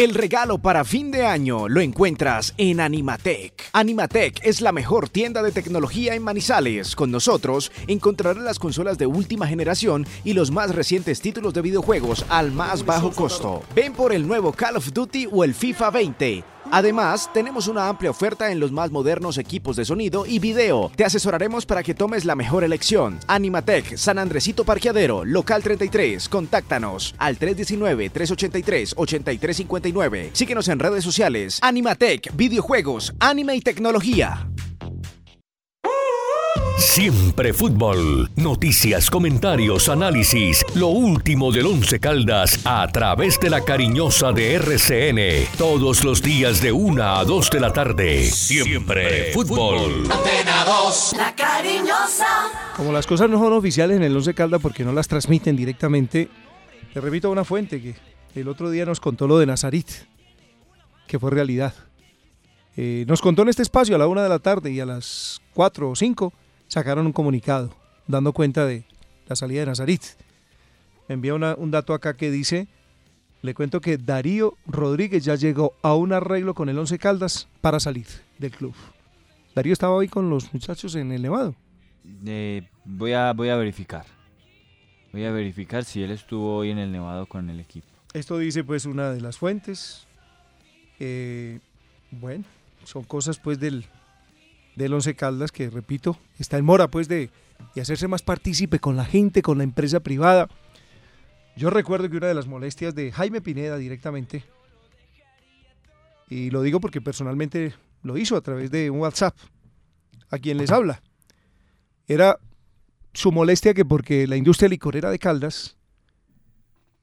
Speaker 15: El regalo para fin de año lo encuentras en Animatec. Animatec es la mejor tienda de tecnología en Manizales. Con nosotros encontrarás las consolas de última generación y los más recientes títulos de videojuegos al más bajo costo. Ven por el nuevo Call of Duty o el FIFA 20. Además, tenemos una amplia oferta en los más modernos equipos de sonido y video. Te asesoraremos para que tomes la mejor elección. Animatec, San Andresito Parqueadero, local 33. Contáctanos al 319-383-8359. Síguenos en redes sociales. Animatec, videojuegos, anime y tecnología.
Speaker 17: Siempre fútbol. Noticias, comentarios, análisis. Lo último del Once Caldas a través de la cariñosa de RCN. Todos los días de 1 a 2 de la tarde. Siempre fútbol.
Speaker 14: Antena 2, la cariñosa.
Speaker 6: Como las cosas no son oficiales en el Once Caldas porque no las transmiten directamente, te repito a una fuente que el otro día nos contó lo de Nazarit, que fue realidad. Eh, nos contó en este espacio a la una de la tarde y a las cuatro o cinco sacaron un comunicado dando cuenta de la salida de Nazarit. Me envía una- un dato acá que dice, le cuento que Darío Rodríguez ya llegó a un arreglo con el Once Caldas para salir del club. Darío estaba hoy con los muchachos en el Nevado.
Speaker 8: Eh, voy, a, voy a verificar. Voy a verificar si él estuvo hoy en el Nevado con el equipo.
Speaker 6: Esto dice pues una de las fuentes. Eh, bueno, son cosas pues del, del Once Caldas que, repito, está en mora pues de, de hacerse más partícipe con la gente, con la empresa privada. Yo recuerdo que una de las molestias de Jaime Pineda directamente, y lo digo porque personalmente lo hizo a través de un WhatsApp, a quien les habla, era su molestia que porque la industria licorera de Caldas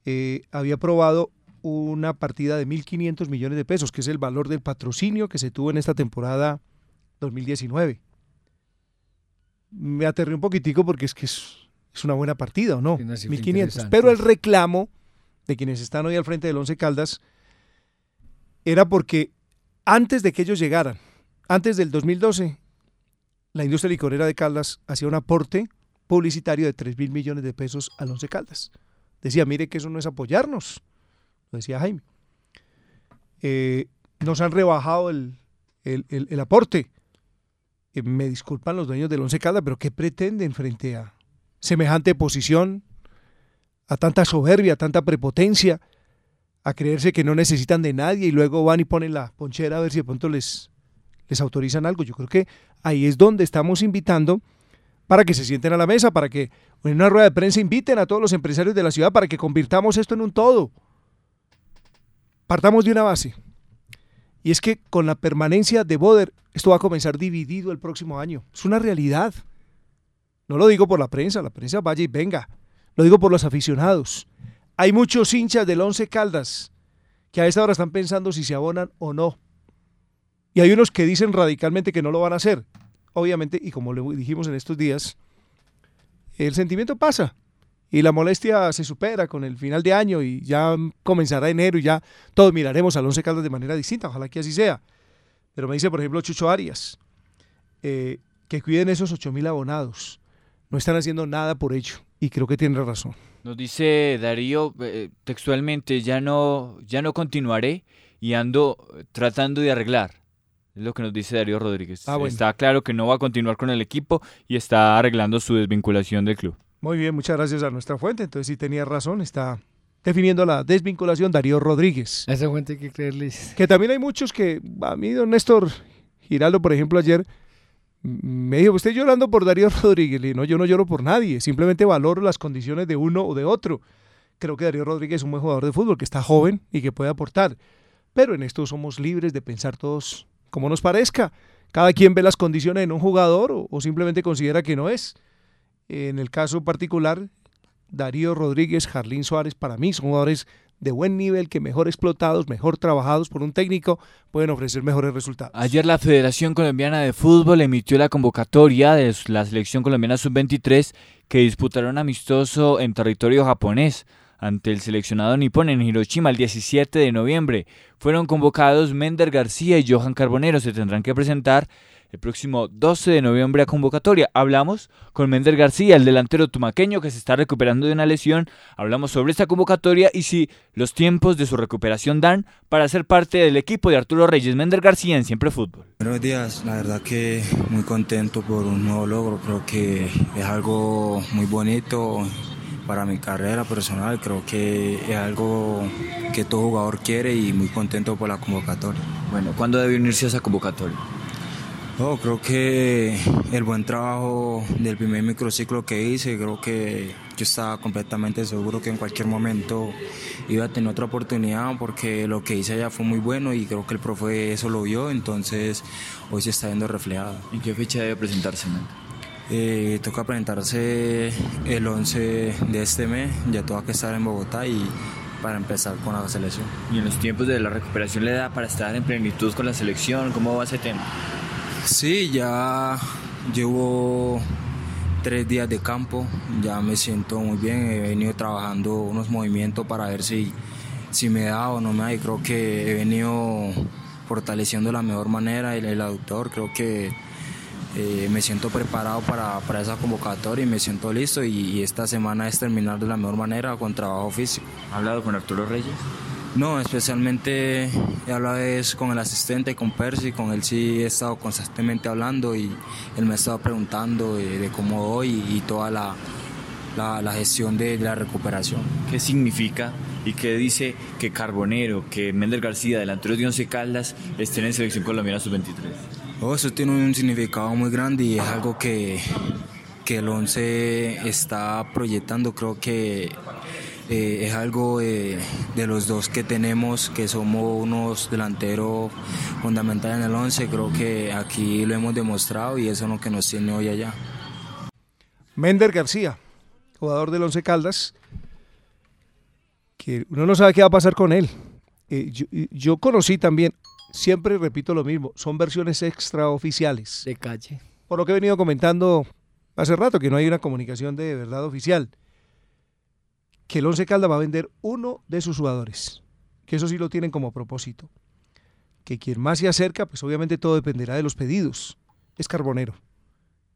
Speaker 6: eh, había aprobado una partida de 1.500 millones de pesos, que es el valor del patrocinio que se tuvo en esta temporada 2019. Me aterré un poquitico porque es que es, es una buena partida, ¿o no?
Speaker 7: una cifra
Speaker 6: 1.500.
Speaker 7: interesante.
Speaker 6: Pero el reclamo de quienes están hoy al frente del Once Caldas era porque antes de que ellos llegaran, antes del 2012, la industria licorera de Caldas hacía un aporte publicitario de 3 mil millones de pesos al Once Caldas. Decía, mire que eso no es apoyarnos, lo decía Jaime. Eh, nos han rebajado el, el- el- el aporte. Me disculpan los dueños del Once Caldas, pero ¿qué pretenden frente a semejante posición, a tanta soberbia, a tanta prepotencia, a creerse que no necesitan de nadie y luego van y ponen la ponchera a ver si de pronto les, les autorizan algo? Yo creo que ahí es donde estamos invitando para que se sienten a la mesa, para que en una rueda de prensa inviten a todos los empresarios de la ciudad para que convirtamos esto en un todo. Partamos de una base. Y es que con la permanencia de Boder, esto va a comenzar dividido el próximo año. Es una realidad. No lo digo por la prensa, la prensa vaya y venga. Lo digo por los aficionados. Hay muchos hinchas del Once Caldas que a esta hora están pensando si se abonan o no. Y hay unos que dicen radicalmente que no lo van a hacer. Obviamente, y como le dijimos en estos días, el sentimiento pasa y la molestia se supera con el final de año y ya comenzará enero y ya todos miraremos al Once Caldas de manera distinta. Ojalá que así sea. Pero me dice, por ejemplo, Chucho Arias, eh, que cuiden esos 8 mil abonados. No están haciendo nada por ello y creo que tiene razón.
Speaker 8: Nos dice Darío eh, textualmente, ya no, ya no continuaré y ando tratando de arreglar. Es lo que nos dice Darío Rodríguez.
Speaker 6: Ah, bueno.
Speaker 8: Está claro que no va a continuar con el equipo y está arreglando su desvinculación del club.
Speaker 6: Muy bien, muchas gracias a nuestra fuente. Entonces sí tenía razón, está definiendo la desvinculación Darío Rodríguez.
Speaker 7: A esa fuente hay que creerle.
Speaker 6: Que también hay muchos que, a mí, don Néstor Giraldo, por ejemplo, ayer me dijo, usted llorando por Darío Rodríguez. Dije, no, yo no lloro por nadie, simplemente valoro las condiciones de uno o de otro. Creo que Darío Rodríguez es un buen jugador de fútbol, que está joven y que puede aportar. Pero en esto somos libres de pensar todos como nos parezca. Cada quien ve las condiciones en un jugador o, o simplemente considera que no es. En el caso particular, Darío Rodríguez, Jarlín Suárez, para mí son jugadores de buen nivel que mejor explotados, mejor trabajados por un técnico, pueden ofrecer mejores resultados.
Speaker 8: Ayer la Federación Colombiana de Fútbol emitió la convocatoria de la selección colombiana sub-23 que disputará un amistoso en territorio japonés ante el seleccionado nipón en Hiroshima el 17 de noviembre. Fueron convocados Mender García y Johan Carbonero. Se tendrán que presentar el próximo 12 de noviembre a convocatoria. Hablamos con Mender García, el delantero tumaqueño que se está recuperando de una lesión. Hablamos sobre esta convocatoria y si los tiempos de su recuperación dan para ser parte del equipo de Arturo Reyes. Mender García en Siempre Fútbol.
Speaker 18: Buenos días, la verdad que muy contento por un nuevo logro, creo que es algo muy bonito para mi carrera personal, creo que es algo que todo jugador quiere y muy contento por la convocatoria.
Speaker 8: Bueno, ¿cuándo debe unirse a esa convocatoria?
Speaker 18: Oh, creo que el buen trabajo del primer microciclo que hice, creo que yo estaba completamente seguro que en cualquier momento iba a tener otra oportunidad porque lo que hice allá fue muy bueno y creo que el profe eso lo vio, entonces hoy se está viendo reflejado.
Speaker 8: ¿En qué fecha debe presentarse?
Speaker 18: Eh, toca presentarse el 11 de este mes, ya tengo que estar en Bogotá y para empezar con la selección.
Speaker 8: ¿Y en los tiempos de la recuperación le da para estar en plenitud con la selección? ¿Cómo va ese tema?
Speaker 18: Sí, ya llevo tres días de campo, ya me siento muy bien, he venido trabajando unos movimientos para ver si, si me da o no me da y creo que he venido fortaleciendo de la mejor manera el, el aductor, creo que eh, me siento preparado para, para, esa convocatoria y me siento listo y, y, esta semana es terminar de la mejor manera con trabajo físico.
Speaker 8: ¿Ha hablado con Arturo Reyes?
Speaker 18: No, especialmente he hablado es con el asistente, con Percy, con él sí he estado constantemente hablando y él me ha estado preguntando de, de cómo voy y, y toda la, la, la, gestión de, la recuperación.
Speaker 8: ¿Qué significa y qué dice que Carbonero, que Mender García, delanteros de Once Caldas, estén en selección colombiana sub-23?
Speaker 18: Oh, eso tiene un significado muy grande y es algo que, que el 11 está proyectando. Creo que eh, es algo eh, de los dos que tenemos, que somos unos delanteros fundamentales en el 11. Creo que aquí lo hemos demostrado y eso es lo que nos tiene hoy allá.
Speaker 6: Mender García, jugador del 11 Caldas, que uno no sabe qué va a pasar con él. Eh, yo, yo conocí también siempre repito lo mismo, son versiones extraoficiales.
Speaker 7: De calle.
Speaker 6: Por lo que he venido comentando hace rato, que no hay una comunicación de verdad oficial. Que el Once Caldas va a vender uno de sus jugadores. Que eso sí lo tienen como propósito. Que quien más se acerca, pues obviamente todo dependerá de los pedidos. Es Carbonero.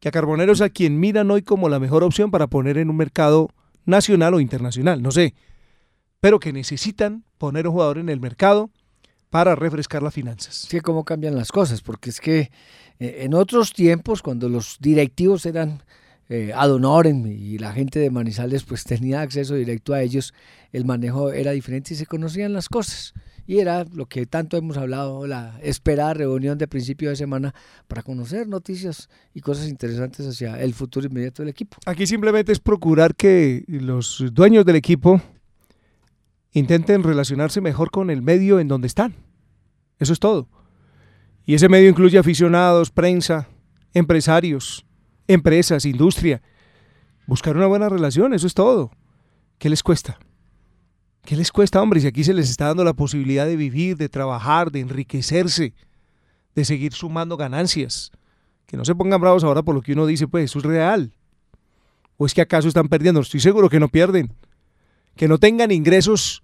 Speaker 6: Que a Carbonero es a quien miran hoy como la mejor opción para poner en un mercado nacional o internacional, no sé. Pero que necesitan poner un jugador en el mercado para refrescar las finanzas.
Speaker 7: Sí, cómo cambian las cosas, porque es que eh, en otros tiempos, cuando los directivos eran eh, ad honorem y la gente de Manizales pues tenía acceso directo a ellos, el manejo era diferente y se conocían las cosas. Y era lo que tanto hemos hablado, la esperada reunión de principio de semana para conocer noticias y cosas interesantes hacia el futuro inmediato del equipo.
Speaker 6: Aquí simplemente es procurar que los dueños del equipo intenten relacionarse mejor con el medio en donde están. Eso es todo. Y ese medio incluye aficionados, prensa, empresarios, empresas, industria. Buscar una buena relación, eso es todo. ¿Qué les cuesta? ¿Qué les cuesta, hombre? Si aquí se les está dando la posibilidad de vivir, de trabajar, de enriquecerse, de seguir sumando ganancias. Que no se pongan bravos ahora por lo que uno dice, pues eso es real. ¿O es que acaso están perdiendo? Estoy seguro que no pierden. Que no tengan ingresos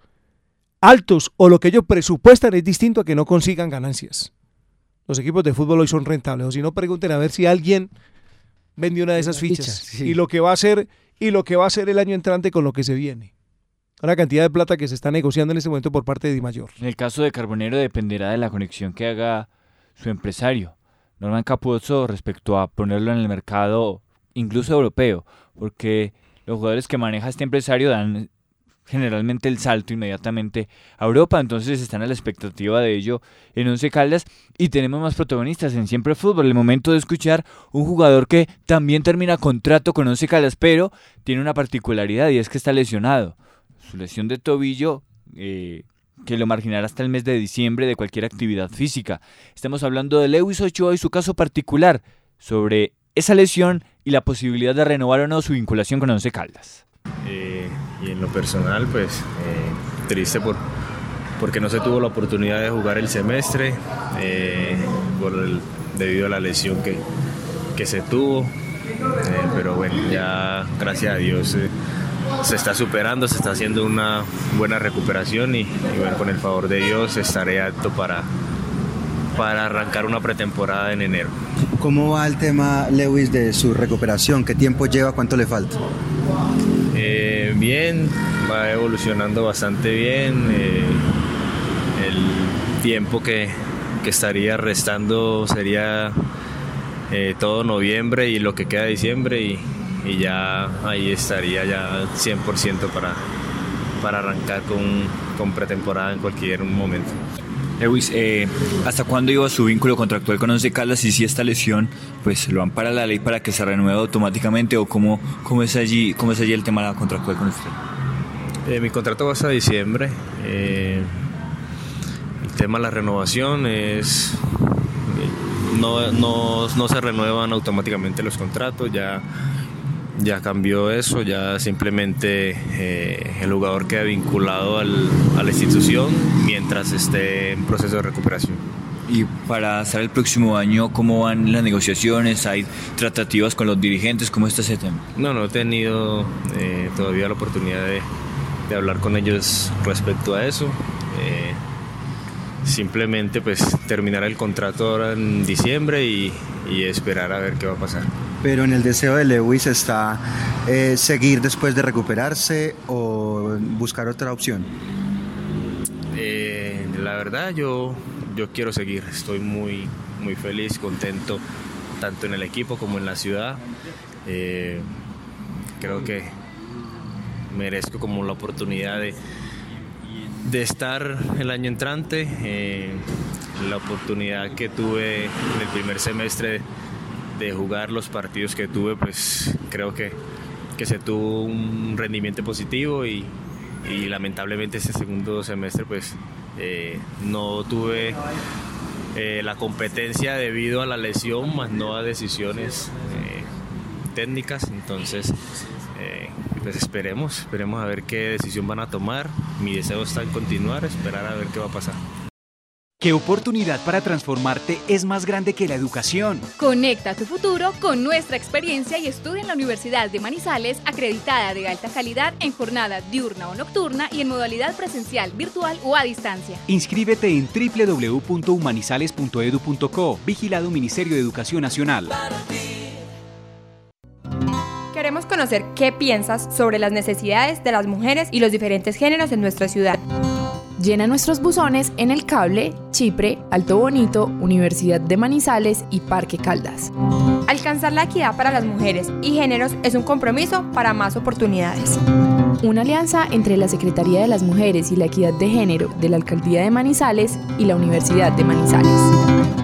Speaker 6: altos o lo que ellos presupuestan es distinto a que no consigan ganancias. Los equipos de fútbol hoy son rentables. O si no, pregunten a ver si alguien vendió una de esas fichas.
Speaker 7: Fichas, sí.
Speaker 6: Y lo que va a hacer y lo que va a hacer el año entrante con lo que se viene. Una cantidad de plata que se está negociando en este momento por parte de Di Mayor.
Speaker 8: En el caso de Carbonero dependerá de la conexión que haga su empresario, Norman Capuzzo, respecto a ponerlo en el mercado incluso europeo, porque los jugadores que maneja este empresario dan generalmente el salto inmediatamente a Europa, entonces están a la expectativa de ello en Once Caldas y tenemos más protagonistas en Siempre Fútbol, el momento de escuchar un jugador que también termina contrato con Once Caldas, pero tiene una particularidad y es que está lesionado. Su lesión de tobillo eh, que lo marginará hasta el mes de diciembre de cualquier actividad física. Estamos hablando de Lewis Ochoa y su caso particular sobre esa lesión y la posibilidad de renovar o no su vinculación con Once Caldas.
Speaker 19: Eh, y en lo personal, pues eh, triste por, porque no se tuvo la oportunidad de jugar el semestre eh, por debido a la lesión que, que se tuvo. Eh, pero bueno, ya gracias a Dios se está superando, se está haciendo una buena recuperación y, y bueno, con el favor de Dios estaré apto para, para arrancar una pretemporada en enero.
Speaker 20: ¿Cómo va el tema, Lewis, de su recuperación? ¿Qué tiempo lleva? ¿Cuánto le falta?
Speaker 19: Bien, va evolucionando bastante bien. eh, el tiempo que, que estaría restando sería eh, todo noviembre y lo que queda diciembre y, y ya ahí estaría ya 100% para, para arrancar con, con pretemporada en cualquier momento.
Speaker 8: Lewis, eh, ¿hasta cuándo iba su vínculo contractual con Once Caldas y si esta lesión pues lo ampara la ley para que se renueve automáticamente o cómo, cómo, es, allí, cómo es allí el tema contractual con usted?
Speaker 19: Eh, mi contrato va hasta diciembre. eh, el tema de la renovación es. No, no, no se renuevan automáticamente los contratos, ya, ya cambió eso, ya simplemente eh, el jugador queda vinculado al- a la institución mientras esté en proceso de recuperación.
Speaker 8: Y para estar el próximo año, ¿cómo van las negociaciones? ¿Hay tratativas con los dirigentes? ¿Cómo está ese tema?
Speaker 19: No, no he tenido eh, todavía la oportunidad de, de hablar con ellos respecto a eso. Eh, simplemente pues terminar el contrato ahora en diciembre y, y esperar a ver qué va a pasar.
Speaker 20: Pero en el deseo de Lewis está eh, seguir después de recuperarse o buscar otra opción.
Speaker 19: Eh, la verdad yo, yo quiero seguir, estoy muy, muy feliz, contento, tanto en el equipo como en la ciudad. Eh, creo que merezco como la oportunidad de, de estar el año entrante, la oportunidad que tuve en el primer semestre jugar los partidos que tuve, pues creo que, que se tuvo un rendimiento positivo y, y lamentablemente este segundo semestre pues eh, no tuve eh, la competencia debido a la lesión, más no a decisiones eh, técnicas, entonces pues esperemos, esperemos a ver qué decisión van a tomar, mi deseo está en continuar, esperar a ver qué va a pasar.
Speaker 13: ¿Qué oportunidad para transformarte es más grande que la educación?
Speaker 21: Conecta tu futuro con nuestra experiencia y estudia en la Universidad de Manizales, acreditada de alta calidad en jornada diurna o nocturna y en modalidad presencial, virtual o a distancia.
Speaker 13: Inscríbete en www.humanizales.edu.co, vigilado Ministerio de Educación Nacional.
Speaker 10: Queremos conocer qué piensas sobre las necesidades de las mujeres y los diferentes géneros en nuestra ciudad.
Speaker 11: Llena nuestros buzones en El Cable, Chipre, Alto Bonito, Universidad de Manizales y Parque Caldas.
Speaker 10: Alcanzar la equidad para las mujeres y géneros es un compromiso para más oportunidades.
Speaker 11: Una alianza entre la Secretaría de las Mujeres y la Equidad de Género de la Alcaldía de Manizales y la Universidad de Manizales.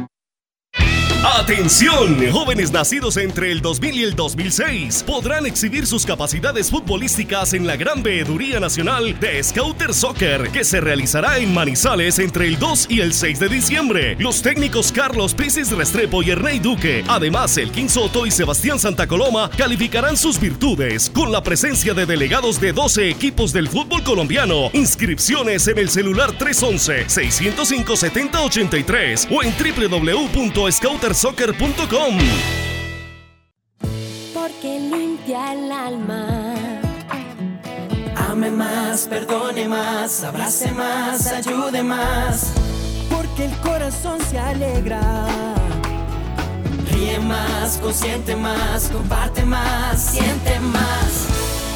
Speaker 16: Atención, jóvenes nacidos entre el 2000 y el 2006 podrán exhibir sus capacidades futbolísticas en la Gran Veeduría Nacional de Scouter Soccer, que se realizará en Manizales entre el 2 y el 6 de diciembre. Los técnicos Carlos Pisis Restrepo y Ernei Duque, además Elkin Soto y Sebastián Santa Coloma, calificarán sus virtudes con la presencia de delegados de 12 equipos del fútbol colombiano. Inscripciones en el celular 311-605-7083 o en ProSoccer.com.
Speaker 2: Porque limpia el alma.
Speaker 14: Ame más, perdone más, abrace más, ayude más. Porque el corazón se alegra. Ríe más, consiente más, comparte más, siente más.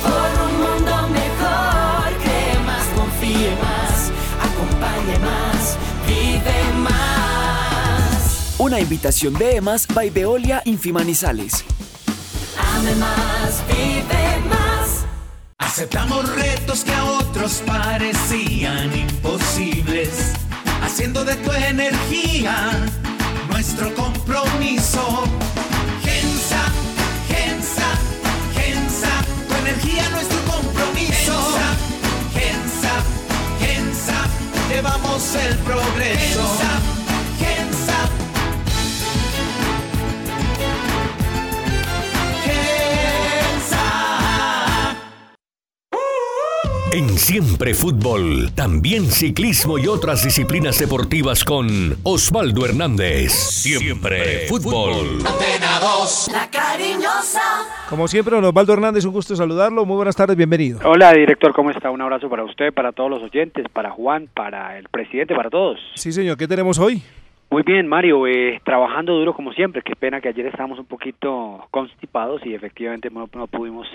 Speaker 14: Por un mundo mejor, cree más, confíe más, acompañe más, vive más.
Speaker 22: Una invitación de EMAS by Veolia Infimanizales.
Speaker 14: Ame más, vive más. Aceptamos retos que a otros parecían imposibles, haciendo de tu energía nuestro compromiso. Gensa, Gensa, Gensa, tu energía nuestro compromiso. Gensa, Gensa, Gensa, llevamos el progreso. Gensa, Gensa.
Speaker 17: En Siempre Fútbol, también ciclismo y otras disciplinas deportivas con Osvaldo Hernández. Siempre Fútbol.
Speaker 14: Antena 2, la cariñosa.
Speaker 6: Como siempre, don Osvaldo Hernández, un gusto saludarlo. Muy buenas tardes, bienvenido.
Speaker 23: Hola, director, ¿cómo está? Un abrazo para usted, para todos los oyentes, para Juan, para el presidente, para todos.
Speaker 6: Sí, señor, ¿qué tenemos hoy?
Speaker 23: Muy bien, Mario, eh, trabajando duro como siempre. Qué pena que ayer estábamos un poquito constipados y efectivamente no, no pudimos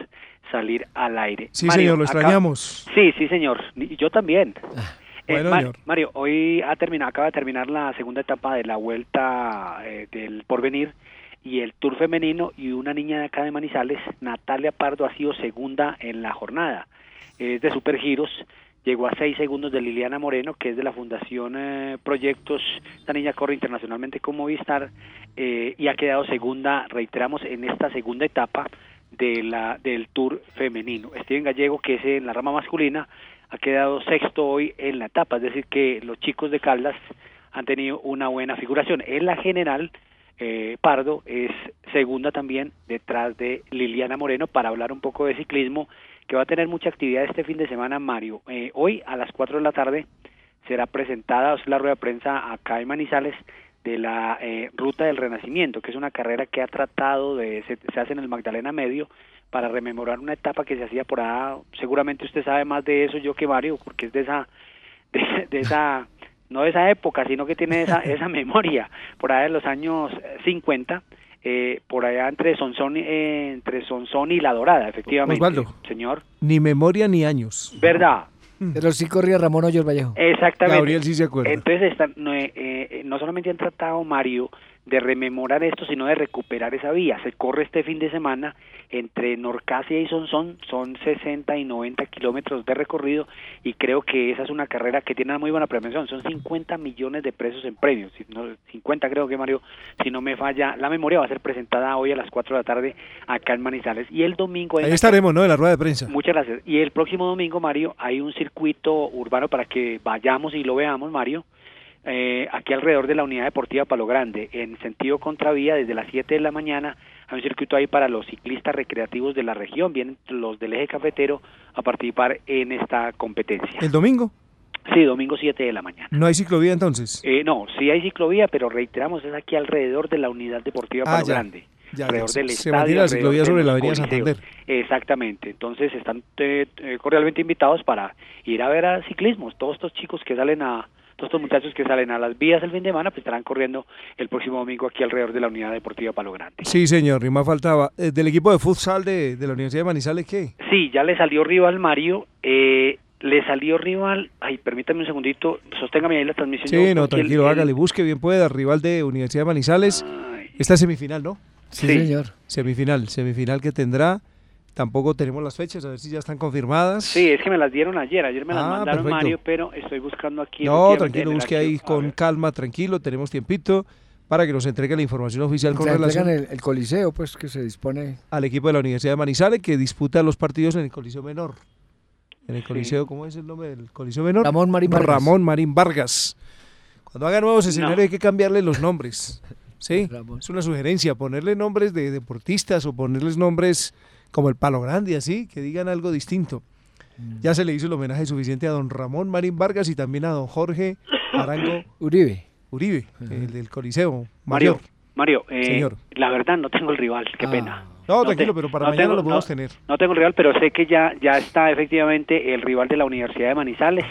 Speaker 23: salir al aire.
Speaker 6: Sí, señor, lo extrañamos.
Speaker 23: Sí, sí, señor. Y yo también. Eh,
Speaker 6: bueno,
Speaker 23: Mar-
Speaker 6: señor.
Speaker 23: Mario, hoy ha terminado, acaba de terminar la segunda etapa de la vuelta eh, del Porvenir y el Tour femenino y una niña de acá de Manizales, Natalia Pardo, ha sido segunda en la jornada. Es de Supergiros, llegó a seis segundos de Liliana Moreno, que es de la Fundación eh, Proyectos. Esta niña corre internacionalmente con Movistar eh, y ha quedado segunda, reiteramos, en esta segunda etapa de la del Tour femenino. Steven Gallego, que es en la rama masculina, ha quedado sexto hoy en la etapa, es decir, que los chicos de Caldas han tenido una buena figuración. En la general, eh, Pardo es segunda también detrás de Liliana Moreno para hablar un poco de ciclismo, que va a tener mucha actividad este fin de semana, Mario. Eh, hoy a las 4 de la tarde será presentada es la rueda de prensa acá en Manizales de la eh, Ruta del Renacimiento, que es una carrera que ha tratado de, se, se hace en el Magdalena Medio para rememorar una etapa que se hacía por ahí, seguramente usted sabe más de eso yo que Mario, porque es de esa, de, de esa, no de esa época, sino que tiene esa, esa memoria, por allá de los años eh, 50, eh, por allá entre Sonsón, eh, entre Sonsón y La Dorada, efectivamente.
Speaker 6: Osvaldo.
Speaker 23: Señor,
Speaker 6: Ni memoria ni años.
Speaker 23: ¿verdad?
Speaker 7: Pero sí corría Ramón Hoyos Vallejo.
Speaker 23: Exactamente.
Speaker 6: Gabriel sí se acuerda.
Speaker 23: Entonces, están, no, eh, eh, no solamente han tratado, Mario, de rememorar esto, sino de recuperar esa vía. Se corre este fin de semana entre Norcasia y Sonsón, son 60 y 90 kilómetros de recorrido y creo que esa es una carrera que tiene una muy buena prevención. Son 50 millones de pesos en premios, si no, 50 creo que Mario, si no me falla la memoria, va a ser presentada hoy a las 4 de la tarde acá en Manizales y el domingo...
Speaker 6: Ahí estaremos, ¿no? En la rueda de prensa.
Speaker 23: Muchas gracias. Y el próximo domingo, Mario, hay un circuito urbano para que vayamos y lo veamos, Mario. Eh, aquí alrededor de la unidad deportiva Palo Grande, en sentido contravía, desde las 7 de la mañana, hay un circuito ahí para los ciclistas recreativos de la región, vienen los del eje cafetero a participar en esta competencia.
Speaker 6: ¿El domingo?
Speaker 23: Sí, domingo 7 de la mañana.
Speaker 6: ¿No hay ciclovía entonces?
Speaker 23: Eh, no, sí hay ciclovía, pero reiteramos, es aquí alrededor de la unidad deportiva
Speaker 6: Ah,
Speaker 23: Palo. Grande.
Speaker 6: Ya,
Speaker 23: alrededor
Speaker 6: ya,
Speaker 23: del
Speaker 6: se-
Speaker 23: estadio,
Speaker 6: la ciclovía sobre la avenida. Santander.
Speaker 23: Exactamente, entonces están eh, eh, cordialmente invitados para ir a ver a ciclismo. Todos estos chicos que salen a, todos estos muchachos que salen a las vías el fin de semana, pues estarán corriendo el próximo domingo aquí alrededor de la unidad deportiva Palo Grande.
Speaker 6: Sí, señor, y más faltaba. Eh, ¿Del equipo de futsal de, de la Universidad de Manizales qué?
Speaker 23: Sí, ya le salió rival Mario, eh, le salió rival, ay, permítame un segundito, sosténgame ahí la transmisión.
Speaker 6: Sí,
Speaker 23: yo,
Speaker 6: no, tranquilo,
Speaker 23: el-
Speaker 6: hágale, busque bien pueda, rival de Universidad de Manizales. Esta es semifinal, ¿no?
Speaker 7: Sí, Sí. señor.
Speaker 6: Semifinal, semifinal que tendrá. Tampoco tenemos las fechas, a ver si ya están confirmadas.
Speaker 23: Sí, es que me las dieron ayer, ayer me las
Speaker 6: Ah,
Speaker 23: mandaron
Speaker 6: perfecto.
Speaker 23: Mario, pero estoy buscando aquí.
Speaker 6: No, tranquilo, busque ahí con calma, tranquilo, tenemos tiempito para que nos entregue la información oficial con
Speaker 7: Se
Speaker 6: relación
Speaker 7: entregan el, el coliseo, pues, que se dispone.
Speaker 6: al equipo de la Universidad de Manizales que disputa los partidos en el Coliseo Menor. En el Coliseo, ¿cómo es el nombre del Coliseo Menor?
Speaker 7: Ramón Marín Vargas.
Speaker 6: Ramón Marín Vargas. Cuando haga nuevos escenarios
Speaker 7: No.
Speaker 6: hay que cambiarle los nombres. Sí, es una sugerencia, ponerle nombres de deportistas o ponerles nombres como el Palo Grande, así, que digan algo distinto.
Speaker 7: Mm.
Speaker 6: Ya se le hizo el homenaje suficiente a don Ramón Marín Vargas y también a don Jorge Arango
Speaker 7: Uribe.
Speaker 6: Uribe, el del Coliseo
Speaker 23: Mario,
Speaker 6: Mayor.
Speaker 23: Mario, eh,
Speaker 6: Señor.
Speaker 23: la verdad no tengo el rival, qué pena.
Speaker 6: No, tranquilo,
Speaker 23: te-
Speaker 6: pero para
Speaker 23: no
Speaker 6: mañana
Speaker 23: tengo-
Speaker 6: lo podemos
Speaker 23: no-
Speaker 6: tener.
Speaker 23: No tengo el rival, pero sé que ya, ya está efectivamente el rival de la Universidad de Manizales.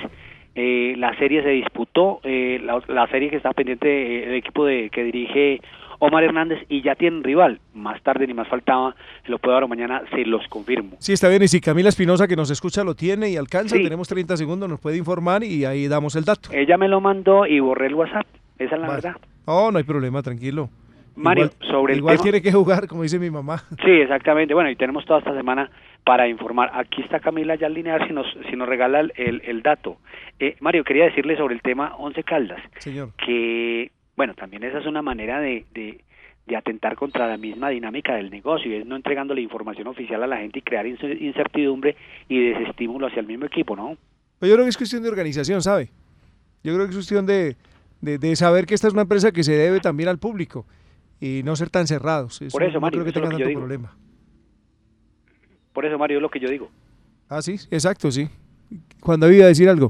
Speaker 23: Eh, la serie se disputó, eh, la, la serie que está pendiente eh, el equipo de que dirige Omar Hernández y ya tienen rival. Más tarde ni más faltaba, lo puedo dar mañana, se los confirmo.
Speaker 6: Sí, está bien. Y si Camila Espinosa, que nos escucha, lo tiene y alcanza,
Speaker 23: Sí.
Speaker 6: tenemos 30 segundos, nos puede informar y ahí damos el dato.
Speaker 23: Ella me lo mandó y borré el WhatsApp, esa es la
Speaker 6: Vale.
Speaker 23: verdad.
Speaker 6: Oh, no hay problema, tranquilo.
Speaker 23: Mario,
Speaker 6: igual,
Speaker 23: sobre el
Speaker 6: igual
Speaker 23: tema-
Speaker 6: tiene que jugar, como dice mi mamá.
Speaker 23: Sí, exactamente. Bueno, y tenemos toda esta semana para informar. Aquí está Camila ya ver si nos, si nos regala el, el- el dato. Eh, Mario, quería decirle sobre el tema Once Caldas,
Speaker 6: Señor.
Speaker 23: que, bueno, también esa es una manera de, de, de atentar contra la misma dinámica del negocio, y es no entregándole información oficial a la gente y crear ince- incertidumbre y desestímulo hacia el mismo equipo, ¿no?
Speaker 6: Pero yo creo que es cuestión de organización, ¿sabe? Yo creo que es cuestión de, de- de saber que esta es una empresa que se debe también al público y no ser tan cerrados.
Speaker 23: Por eso,
Speaker 6: no
Speaker 23: Mario,
Speaker 6: creo que tengan tanto
Speaker 23: digo.
Speaker 6: problema.
Speaker 23: Por eso, Mario, es lo que yo digo.
Speaker 6: Ah, sí, exacto, sí. Cuando iba a decir algo.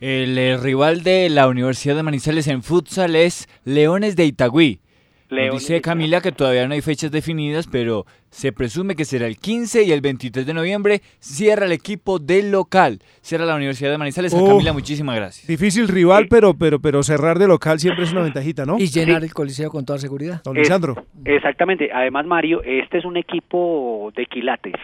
Speaker 8: El eh, rival de la Universidad de Manizales en futsal es Leones de Itagüí.
Speaker 23: Leones
Speaker 8: dice Camila que todavía no hay fechas definidas, pero se presume que será el 15 y el 23 de noviembre. Cierra el equipo del local. Cierra la Universidad de Manizales. A. Camila, muchísimas gracias.
Speaker 6: Difícil rival, pero, pero, pero cerrar de local siempre es una ventajita, ¿no?
Speaker 7: Y llenar el coliseo con toda seguridad.
Speaker 6: Don
Speaker 23: Es-
Speaker 6: Lisandro.
Speaker 23: Exactamente. Además, Mario, este es un equipo de quilates,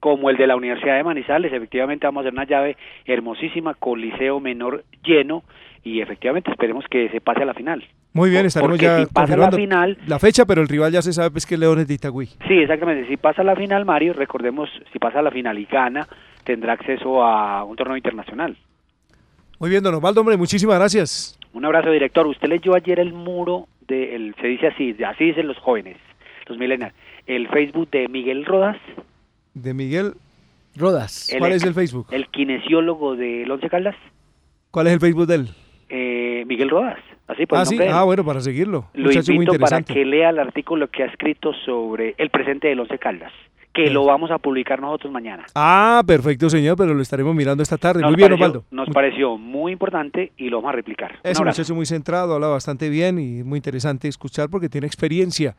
Speaker 23: como el de la Universidad de Manizales. Efectivamente, vamos a hacer una llave hermosísima, coliseo menor lleno, y efectivamente esperemos que se pase a la final.
Speaker 6: Muy bien, estaremos
Speaker 23: Porque
Speaker 6: ya
Speaker 23: si pasa la
Speaker 6: confirmando
Speaker 23: final-
Speaker 6: la fecha, pero el rival ya se sabe pues, que es Leones de Itagüí.
Speaker 23: Sí, exactamente. Si pasa a la final, Mario, recordemos, si pasa a la final y gana, tendrá acceso a un torneo internacional.
Speaker 6: Muy bien, don Osvaldo, hombre, muchísimas gracias.
Speaker 23: Un abrazo, director. Usted leyó ayer el muro de, el, se dice así, así dicen los jóvenes, los millennials, el Facebook de Miguel Rodas.
Speaker 6: De Miguel
Speaker 7: Rodas.
Speaker 6: ¿Cuál es el Facebook?
Speaker 23: El kinesiólogo del Once Caldas,
Speaker 6: ¿Cuál es el Facebook de él?
Speaker 23: eh, Miguel Rodas. Así por
Speaker 6: ah,
Speaker 23: el
Speaker 6: sí, ah, bueno, para seguirlo.
Speaker 23: Lo
Speaker 6: Muchacho muy
Speaker 23: invito para que lea el artículo que ha escrito sobre el presente del Once Caldas, que lo vamos a publicar nosotros mañana.
Speaker 6: Ah, perfecto, señor, pero lo estaremos mirando esta tarde.
Speaker 23: Nos
Speaker 6: muy bien,
Speaker 23: pareció-
Speaker 6: Osvaldo.
Speaker 23: Nos pareció muy importante y lo vamos a replicar.
Speaker 6: Es un muchacho muy centrado, habla bastante bien y muy interesante escuchar porque tiene experiencia.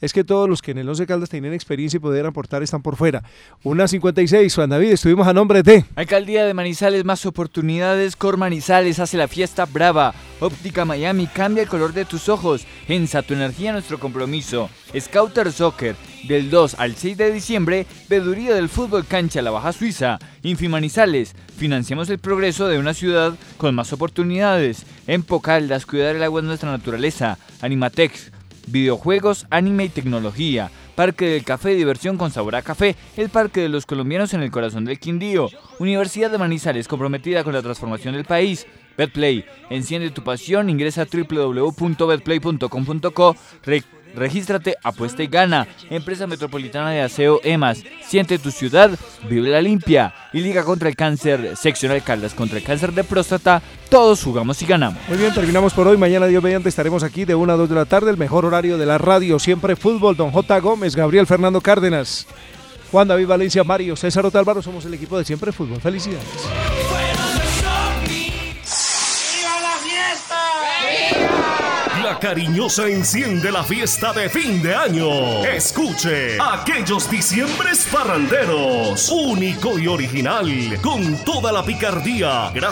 Speaker 6: Es que todos los que en el Once Caldas tienen experiencia y poder aportar están por fuera. Una 56, Juan David, estuvimos a nombre de...
Speaker 8: Alcaldía de Manizales, más oportunidades. Cor Manizales hace la fiesta brava. Óptica Miami, cambia el color de tus ojos. Ensa tu energía, nuestro compromiso. Scouter Soccer, del 2 al 6 de diciembre. Veduría del fútbol cancha La Baja Suiza. Infimanizales, financiamos el progreso de una ciudad con más oportunidades. En Pocaldas, cuidar el agua es nuestra naturaleza. Animatex, videojuegos, anime y tecnología. Parque del Café, diversión con sabor a café. El Parque de los Colombianos en el corazón del Quindío. Universidad de Manizales, comprometida con la transformación del país. Betplay, enciende tu pasión, ingresa a www.betplay.com.co. Re- Regístrate, apuesta y gana. Empresa Metropolitana de Aseo EMAS. Siente tu ciudad, vive la limpia. Y Liga contra el Cáncer, Seccional Caldas contra el cáncer de próstata. Todos jugamos y ganamos.
Speaker 6: Muy bien, terminamos por hoy. Mañana, Dios mediante, estaremos aquí de 1 a 2 de la tarde, el mejor horario de la radio. Siempre fútbol, don J. Gómez, Gabriel Fernando Cárdenas, Juan David Valencia, Mario, César Otálvaro. Somos el equipo de Siempre Fútbol. Felicidades.
Speaker 16: Cariñosa enciende la fiesta de fin de año. Escuche aquellos diciembres parranderos, único y original, con toda la picardía. Gracias.